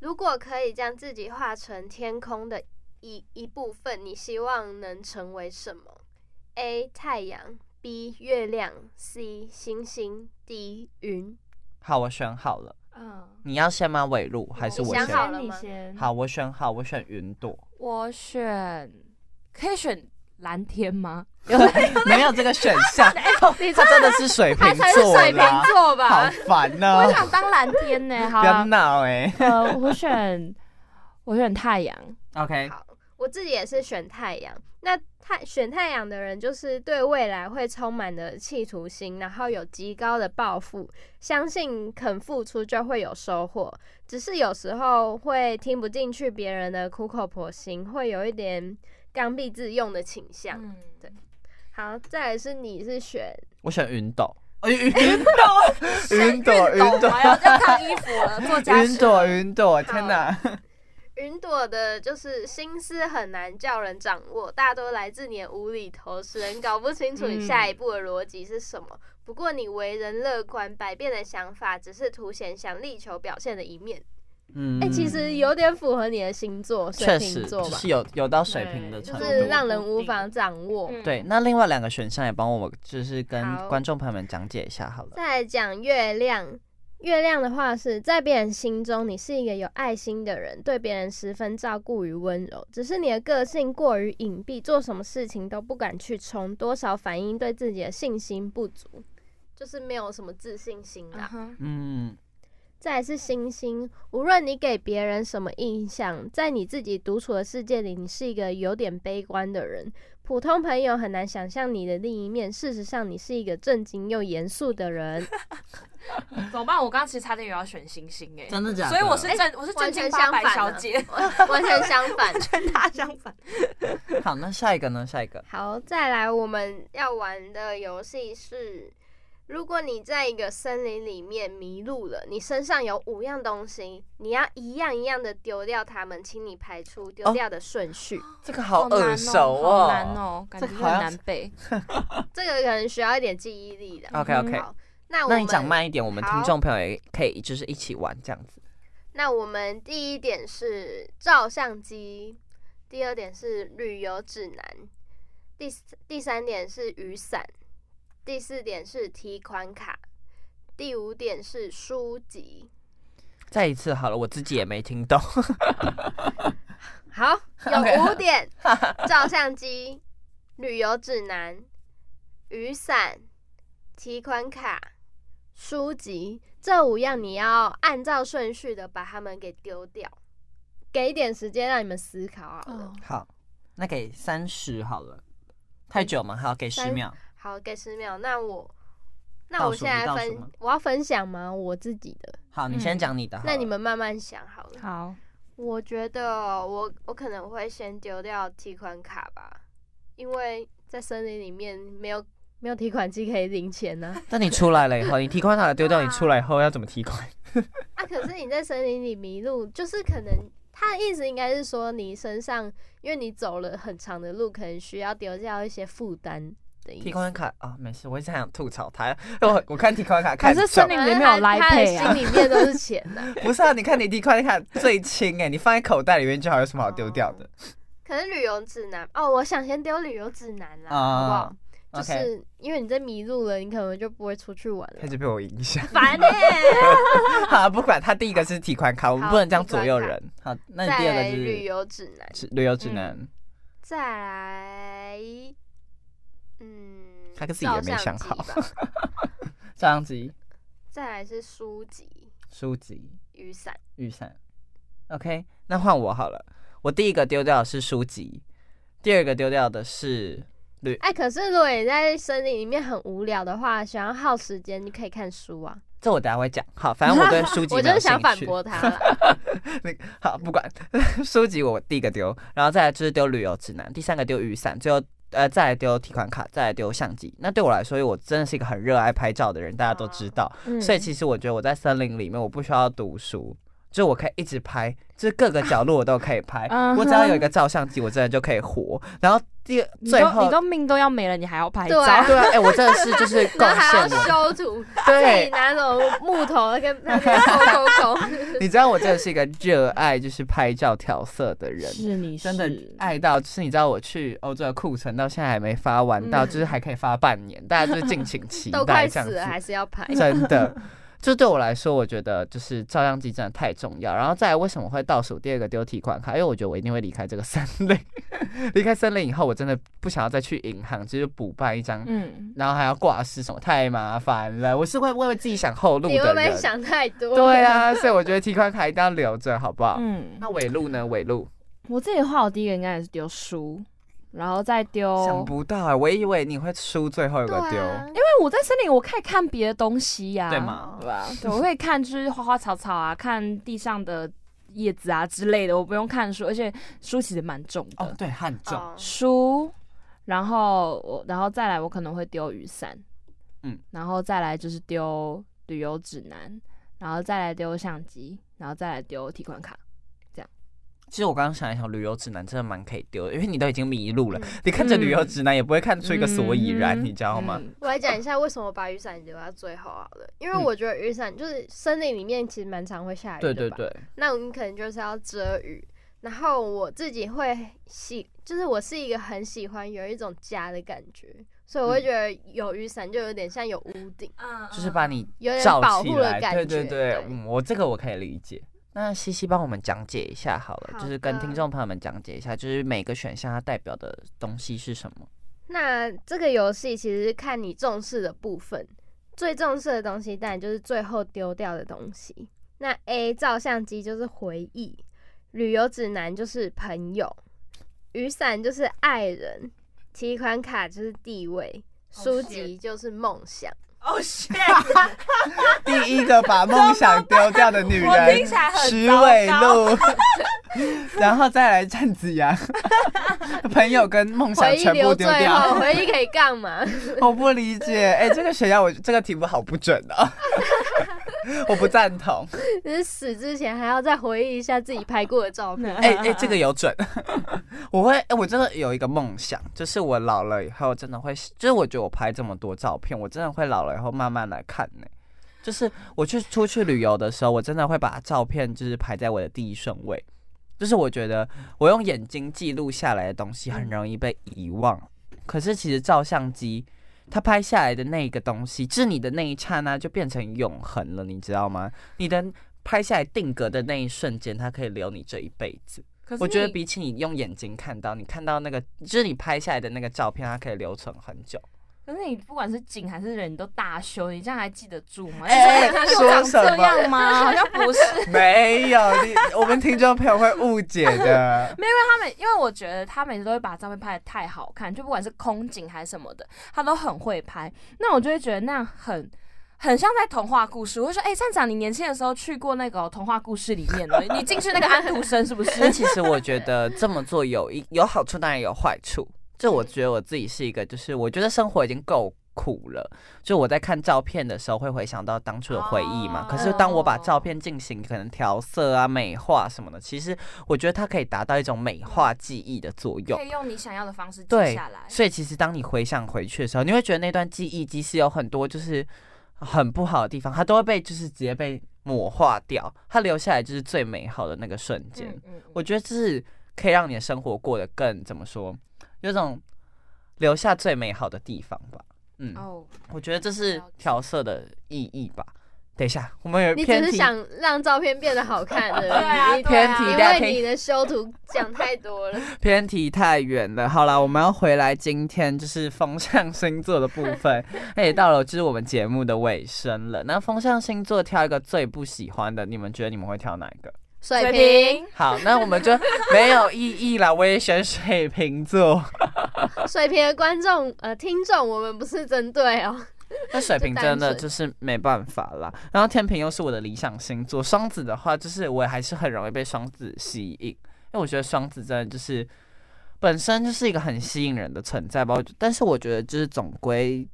如果可以将自己画成天空的一一部分，你希望能成为什么？A. 太阳 B. 月亮 C. 星星 D. 云。好，我选好了。嗯，你要先吗？尾路还是我先？好了吗？先。好，我选好，我选云朵。我选，可以选。蓝天吗？[LAUGHS] 没有这个选项。[LAUGHS] 他真的是水瓶座水瓶座吧？好烦呢。我想当蓝天呢。[LAUGHS] 不要闹哎。呃，我选我选太阳。OK。好，我自己也是选太阳。那太选太阳的人，就是对未来会充满的企图心，然后有极高的抱负，相信肯付出就会有收获。只是有时候会听不进去别人的苦口婆心，会有一点。刚愎自用的倾向，对，好，再来是你是选，我选云朵，云朵，[LAUGHS] 云朵，[LAUGHS] 云朵，要烫衣服了，做家 [LAUGHS] 云朵，云朵，天哪，云朵的就是心思很难叫人掌握，大多来自你的无厘头，使人搞不清楚你下一步的逻辑是什么。不过你为人乐观，百变的想法只是凸显想力求表现的一面。嗯，哎，其实有点符合你的星座，水瓶座吧，是有有到水平的程度，就是让人无法掌握。对，那另外两个选项也帮我，就是跟观众朋友们讲解一下好了。再讲月亮，月亮的话是在别人心中，你是一个有爱心的人，对别人十分照顾与温柔，只是你的个性过于隐蔽，做什么事情都不敢去冲，多少反映对自己的信心不足，就是没有什么自信心啊。嗯。再是星星，无论你给别人什么印象，在你自己独处的世界里，你是一个有点悲观的人。普通朋友很难想象你的另一面。事实上，你是一个正经又严肃的人。[LAUGHS] 怎么办？我刚刚其实差点也要选星星哎，真的假的？所以我是正，我是正经相反小姐，[LAUGHS] 完全相反，全他相反。[LAUGHS] 好，那下一个呢？下一个。好，再来我们要玩的游戏是。如果你在一个森林里面迷路了，你身上有五样东西，你要一样一样的丢掉它们，请你排出丢掉的顺序。这个好耳熟哦，难哦，感觉很难背。[LAUGHS] 这个可能需要一点记忆力的。OK OK，那那你讲慢一点，我们听众朋友也可以就是一起玩这样子。那我们第一点是照相机，第二点是旅游指南，第第三点是雨伞。第四点是提款卡，第五点是书籍。再一次好了，我自己也没听懂。[LAUGHS] 好，有五点：照相机、旅游指南、雨伞、提款卡、书籍。这五样你要按照顺序的把它们给丢掉。给一点时间让你们思考好了。好，那给三十好了。太久吗？好，给十秒。好，给十秒。那我，那我现在分，我要分享吗？我自己的。好，你先讲你的。那你们慢慢想好了。好，我觉得我我可能会先丢掉提款卡吧，因为在森林里面没有没有提款机可以领钱呢。那你出来了以后，你提款卡丢掉，你出来以后要怎么提款？[LAUGHS] 啊，可是你在森林里迷路，就是可能他的意思应该是说你身上，因为你走了很长的路，可能需要丢掉一些负担。提款卡啊，没事，我一直想吐槽他。[LAUGHS] 我我看提款卡，可是森林里没有来配啊，心里面都是钱呐。[LAUGHS] 不是啊，你看你提款卡最轻哎，你放在口袋里面就好，有什么好丢掉的？可能旅游指南哦，我想先丢旅游指南啦，好不好？就是因为你在迷路了，你可能就不会出去玩了。他就被我影响，烦呢。[LAUGHS] 好，不管他第一个是提款卡，我们不能这样左右人。好，那你第二个是旅游指南。旅游指南。再来。嗯，他自己也没想好。[LAUGHS] 照相机，再来是书籍，书籍，雨伞，雨伞。OK，那换我好了。我第一个丢掉的是书籍，第二个丢掉的是旅。哎，可是如果你在森林里面很无聊的话，想要耗时间，你可以看书啊。这我等下会讲。好，反正我对书 [LAUGHS] 籍我就是想反驳他了。[LAUGHS] 那好，不管书籍，我第一个丢，然后再来就是丢旅游指南，第三个丢雨伞，最后。呃，再来丢提款卡，再来丢相机。那对我来说，因为我真的是一个很热爱拍照的人，大家都知道。所以其实我觉得我在森林里面，我不需要读书，就我可以一直拍，就是各个角落我都可以拍。我只要有一个照相机，我真的就可以活。然后。第最后你都命都要没了，你还要拍照？对啊，[LAUGHS] 哎，我真的是就是贡献。我修图，对，拿种木头跟那个抠抠抠。[LAUGHS] 你知道我真的是一个热爱就是拍照调色的人，是你真的爱到就是你知道我去欧洲的库存到现在还没发完，到就是还可以发半年，大家就敬请期待这样子，还是要拍，真的。就对我来说，我觉得就是照相机真的太重要。然后再来，为什么会倒数第二个丢提款卡？因为我觉得我一定会离开这个森林。[LAUGHS] 离开森林以后，我真的不想要再去银行，就是补办一张，嗯，然后还要挂失什么，太麻烦了。我是会为自己想后路的人。你会不会想太多？对啊，所以我觉得提款卡一定要留着，好不好？嗯。那尾路呢？尾路，我自己的话，我第一个应该也是丢书。然后再丢，想不到啊！我以为你会输最后一个丢，因为我在森林，我可以看别的东西呀，对吗？对吧？对，我会看就是花花草草啊，看地上的叶子啊之类的，我不用看书，而且书其实蛮重的，哦，对，很重书。然后我，然后再来，我可能会丢雨伞，嗯，然后再来就是丢旅游指南，然后再来丢相机，然后再来丢提款卡。其实我刚刚想一想，旅游指南真的蛮可以丢的，因为你都已经迷路了，你看着旅游指南也不会看出一个所以然，你知道吗？我来讲一下为什么把雨伞留到最后好了，因为我觉得雨伞就是森林里面其实蛮常会下雨，对对对。那我们可能就是要遮雨，然后我自己会喜，就是我是一个很喜欢有一种家的感觉，所以我会觉得有雨伞就有点像有屋顶，就是把你有点保护的感觉。对对对，嗯，我这个我可以理解。那西西帮我们讲解一下好了，就是跟听众朋友们讲解一下，就是每个选项它代表的东西是什么。那这个游戏其实看你重视的部分，最重视的东西当然就是最后丢掉的东西。那 A 照相机就是回忆，旅游指南就是朋友，雨伞就是爱人，提款卡就是地位，书籍就是梦想。[LAUGHS] 第一个把梦想丢掉的女人，[LAUGHS] 石伟路，[LAUGHS] 然后再来郑子阳，朋友跟梦想全部丢掉，回忆可以干嘛？我不理解，哎，这个学校我这个题目好不准啊。我不赞同。[LAUGHS] 就是死之前还要再回忆一下自己拍过的照片。哎哎，这个有准。[LAUGHS] 我会，哎，我真的有一个梦想，就是我老了以后真的会，就是我觉得我拍这么多照片，我真的会老了以后慢慢来看呢。就是我去出去旅游的时候，我真的会把照片就是排在我的第一顺位。就是我觉得我用眼睛记录下来的东西很容易被遗忘，可是其实照相机。他拍下来的那个东西，是你的那一刹那就变成永恒了，你知道吗？你的拍下来定格的那一瞬间，它可以留你这一辈子。我觉得比起你用眼睛看到，你看到那个，就是你拍下来的那个照片，它可以留存很久。可是你不管是景还是人，你都大修，你这样还记得住吗？哎，说什么？这样吗？好像不是。[LAUGHS] 没有，你我们听众朋友会误解的。[LAUGHS] 没有，他们因为我觉得他每次都会把照片拍的太好看，就不管是空景还是什么的，他都很会拍。那我就会觉得那样很很像在童话故事。我说，哎，站长，你年轻的时候去过那个童话故事里面了？你进去那个安徒生是不是？[LAUGHS] 那其实我觉得这么做有一有好处，当然有坏处。就我觉得我自己是一个，就是我觉得生活已经够苦了。就我在看照片的时候，会回想到当初的回忆嘛。可是当我把照片进行可能调色啊、美化什么的，其实我觉得它可以达到一种美化记忆的作用。可以用你想要的方式记下来。所以其实当你回想回去的时候，你会觉得那段记忆即使有很多就是很不好的地方，它都会被就是直接被抹化掉，它留下来就是最美好的那个瞬间。我觉得这是可以让你的生活过得更怎么说？有种留下最美好的地方吧，嗯，我觉得这是调色的意义吧。等一下，我们有你只是想让照片变得好看的，[LAUGHS] 偏题，因为你的修图讲太多了，偏题太远了。好了，我们要回来，今天就是风象星座的部分，也 [LAUGHS] 到了就是我们节目的尾声了。那风象星座挑一个最不喜欢的，你们觉得你们会挑哪一个？水瓶，好，那我们就没有意义了。我也选水瓶座。[LAUGHS] 水瓶的观众呃听众，我们不是针对哦。[LAUGHS] 那水瓶真的就是没办法啦。然后天平又是我的理想星座，双子的话就是我还是很容易被双子吸引，因为我觉得双子真的就是本身就是一个很吸引人的存在吧。但是我觉得就是总归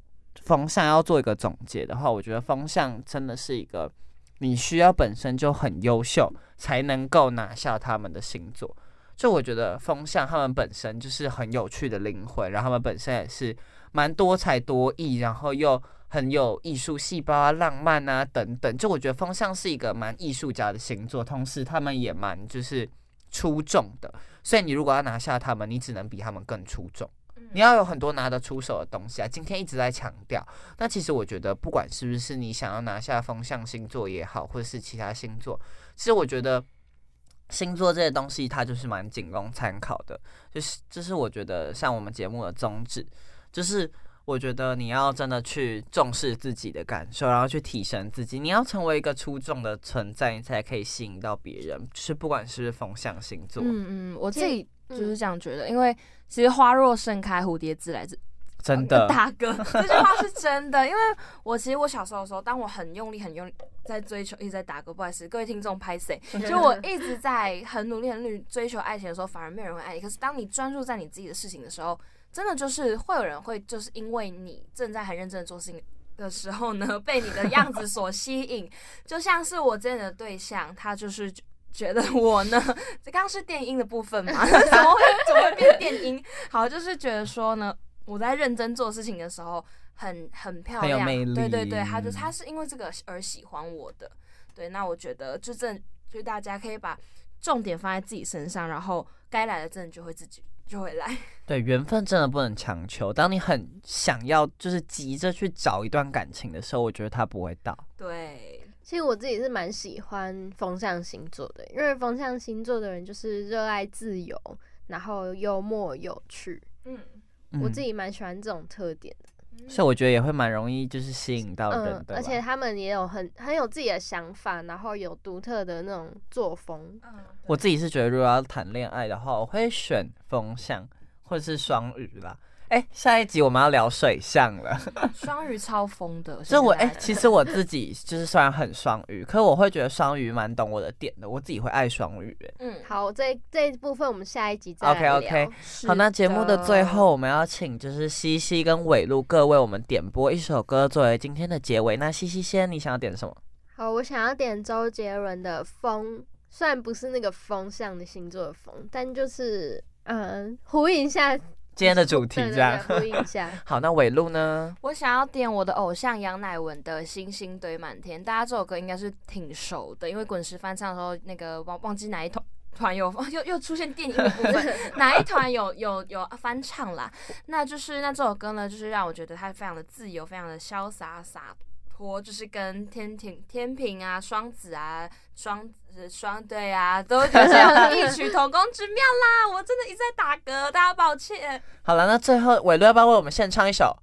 风向要做一个总结的话，我觉得风向真的是一个你需要本身就很优秀。才能够拿下他们的星座，就我觉得风象他们本身就是很有趣的灵魂，然后他们本身也是蛮多才多艺，然后又很有艺术细胞啊、浪漫啊等等。就我觉得风象是一个蛮艺术家的星座，同时他们也蛮就是出众的。所以你如果要拿下他们，你只能比他们更出众。你要有很多拿得出手的东西啊！今天一直在强调，那其实我觉得，不管是不是你想要拿下风象星座也好，或者是其他星座，其实我觉得星座这些东西它就是蛮仅供参考的。就是，就是我觉得像我们节目的宗旨，就是我觉得你要真的去重视自己的感受，然后去提升自己，你要成为一个出众的存在，你才可以吸引到别人。就是不管是不是风象星座，嗯嗯，我自己就是这样觉得，因为。其实花若盛开，蝴蝶自来。[LAUGHS] 真的，大哥，这句话是真的。因为我其实我小时候的时候，当我很用力、很用力在追求，一直在打歌。不好意思，各位听众拍谁？就我一直在很努力、很努力追求爱情的时候，反而没有人会爱你。可是当你专注在你自己的事情的时候，真的就是会有人会，就是因为你正在很认真的做事情的时候呢，被你的样子所吸引。就像是我之前的对象，他就是。觉得我呢，[LAUGHS] 这刚刚是电音的部分嘛？[LAUGHS] 怎么会怎么会变电音？好，就是觉得说呢，我在认真做事情的时候，很很漂亮，对对对，他就他是因为这个而喜欢我的。对，那我觉得就正就大家可以把重点放在自己身上，然后该来的真的就会自己就会来。[LAUGHS] 对，缘分真的不能强求。当你很想要，就是急着去找一段感情的时候，我觉得他不会到。对。其实我自己是蛮喜欢风象星座的，因为风象星座的人就是热爱自由，然后幽默有趣。嗯，我自己蛮喜欢这种特点的，所以我觉得也会蛮容易就是吸引到人的。而且他们也有很很有自己的想法，然后有独特的那种作风。我自己是觉得，如果要谈恋爱的话，我会选风象或者是双鱼啦。哎，下一集我们要聊水象了。[LAUGHS] 双鱼超疯的，[LAUGHS] 所以我哎，其实我自己就是虽然很双鱼，可是我会觉得双鱼蛮懂我的点的，我自己会爱双鱼。嗯，好，这这一部分我们下一集再 OK OK。好，那节目的最后我们要请就是西西跟伟路各为我们点播一首歌作为今天的结尾。那西西先，你想要点什么？好，我想要点周杰伦的《风》，虽然不是那个风象的星座的风，但就是嗯，呼应一下。今天的主题这样，[LAUGHS] 好，那尾路呢？我想要点我的偶像杨乃文的《星星堆满天》，大家这首歌应该是挺熟的，因为滚石翻唱的时候，那个忘忘记哪一团团有 [LAUGHS] 又又出现电影的部分，[LAUGHS] 哪一团有有有翻唱啦？那就是那这首歌呢，就是让我觉得它非常的自由，非常的潇洒洒。脱就是跟天平、天平啊、双子啊、双子双对啊，都觉得有异曲同工之妙啦！我真的一直在打嗝，大家抱歉。好了，那最后伟乐要不要为我们献唱一首？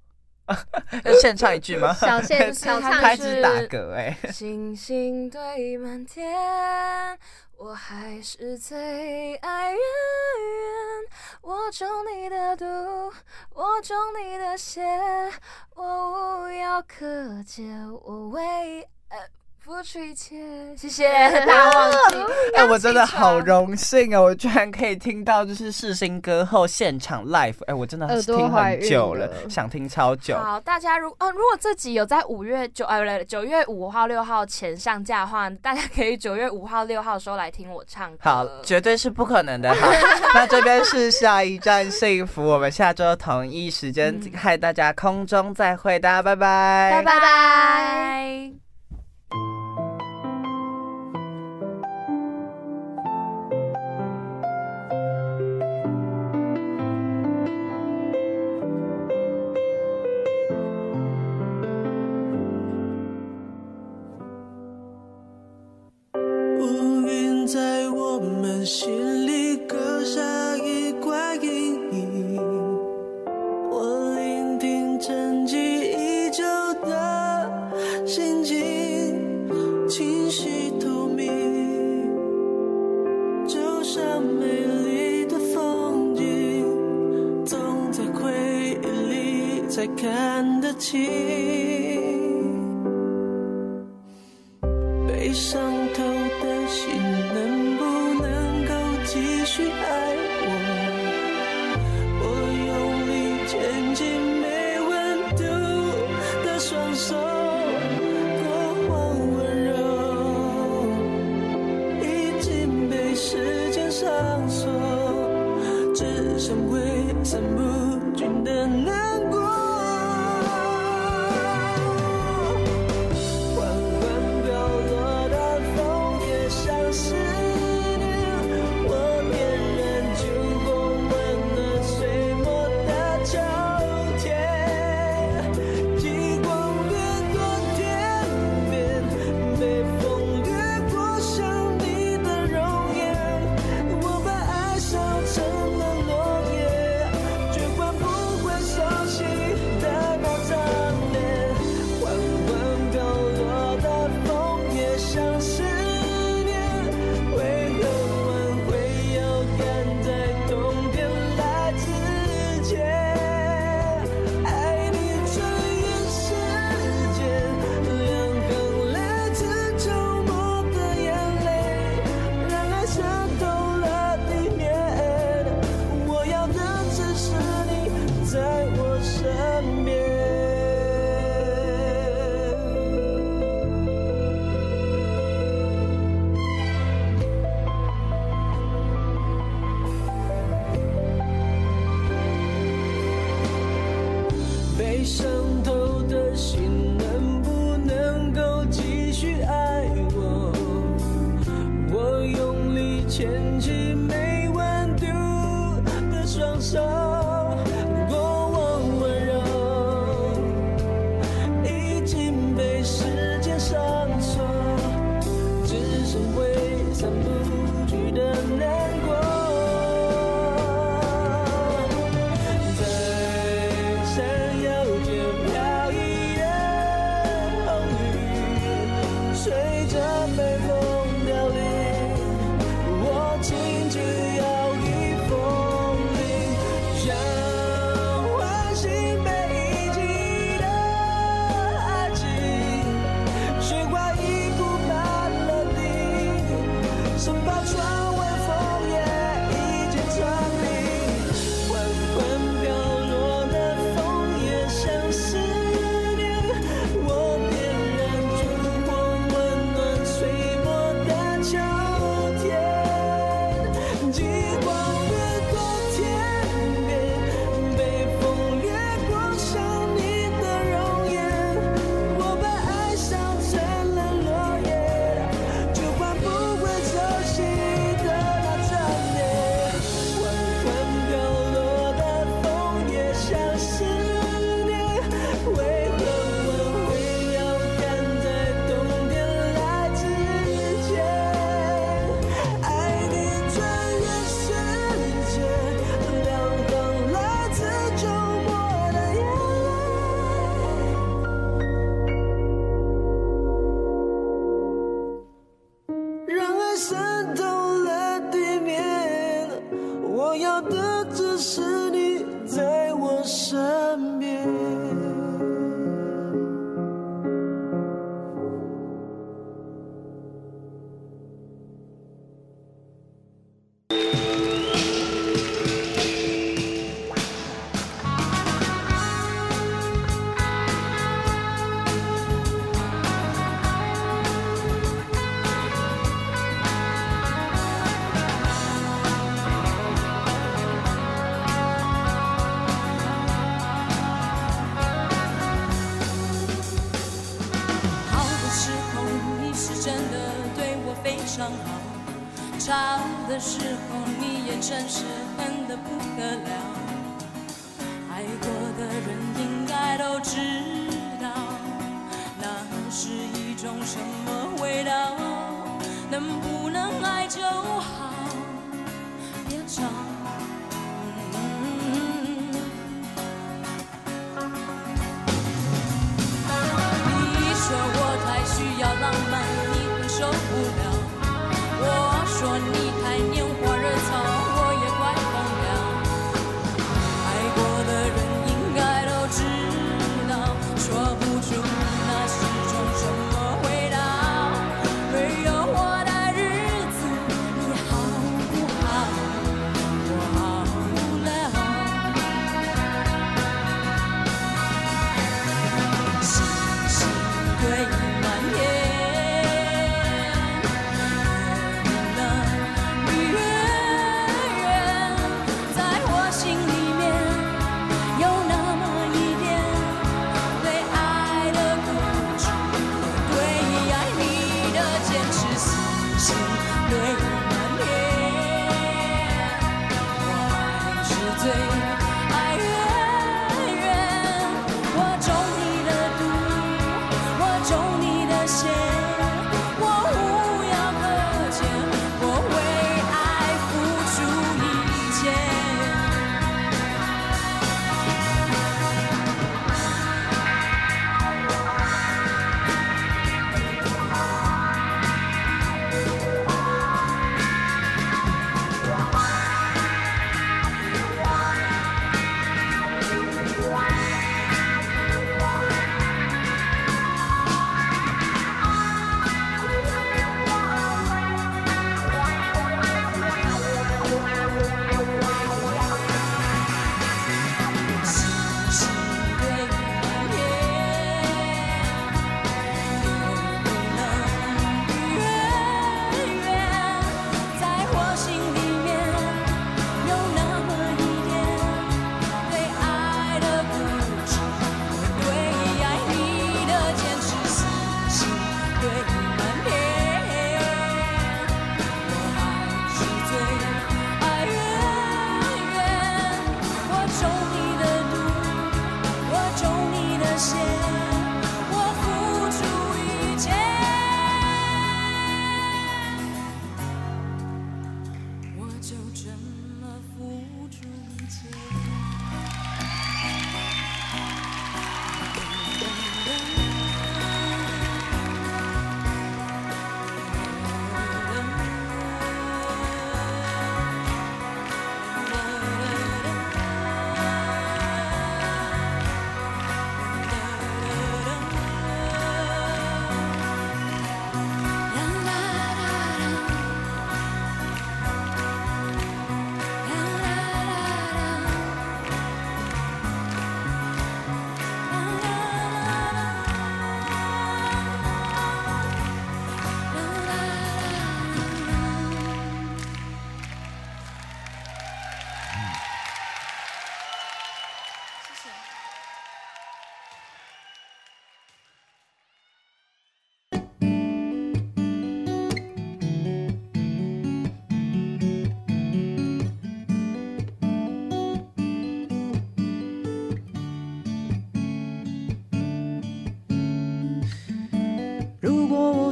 [LAUGHS] 要献唱一句吗？小献小唱开始打嗝哎。星星堆满天，我还是最爱远远。我中你的毒，我中你的邪，我无药可解，我为。付出一切，谢谢大忘记。哎，我真的好荣幸啊，我居然可以听到就是世新歌后现场 live。哎，我真的听很久了，想听超久。好，大家如呃如果这集有在五月九呃不对九月五号六号前上架的话，大家可以九月五号六号的时候来听我唱。好，绝对是不可能的。好，[LAUGHS] 那这边是下一站幸福，我们下周同一时间嗨大家空中再会，大家拜拜，拜拜拜。心看得清，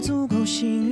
足够幸运。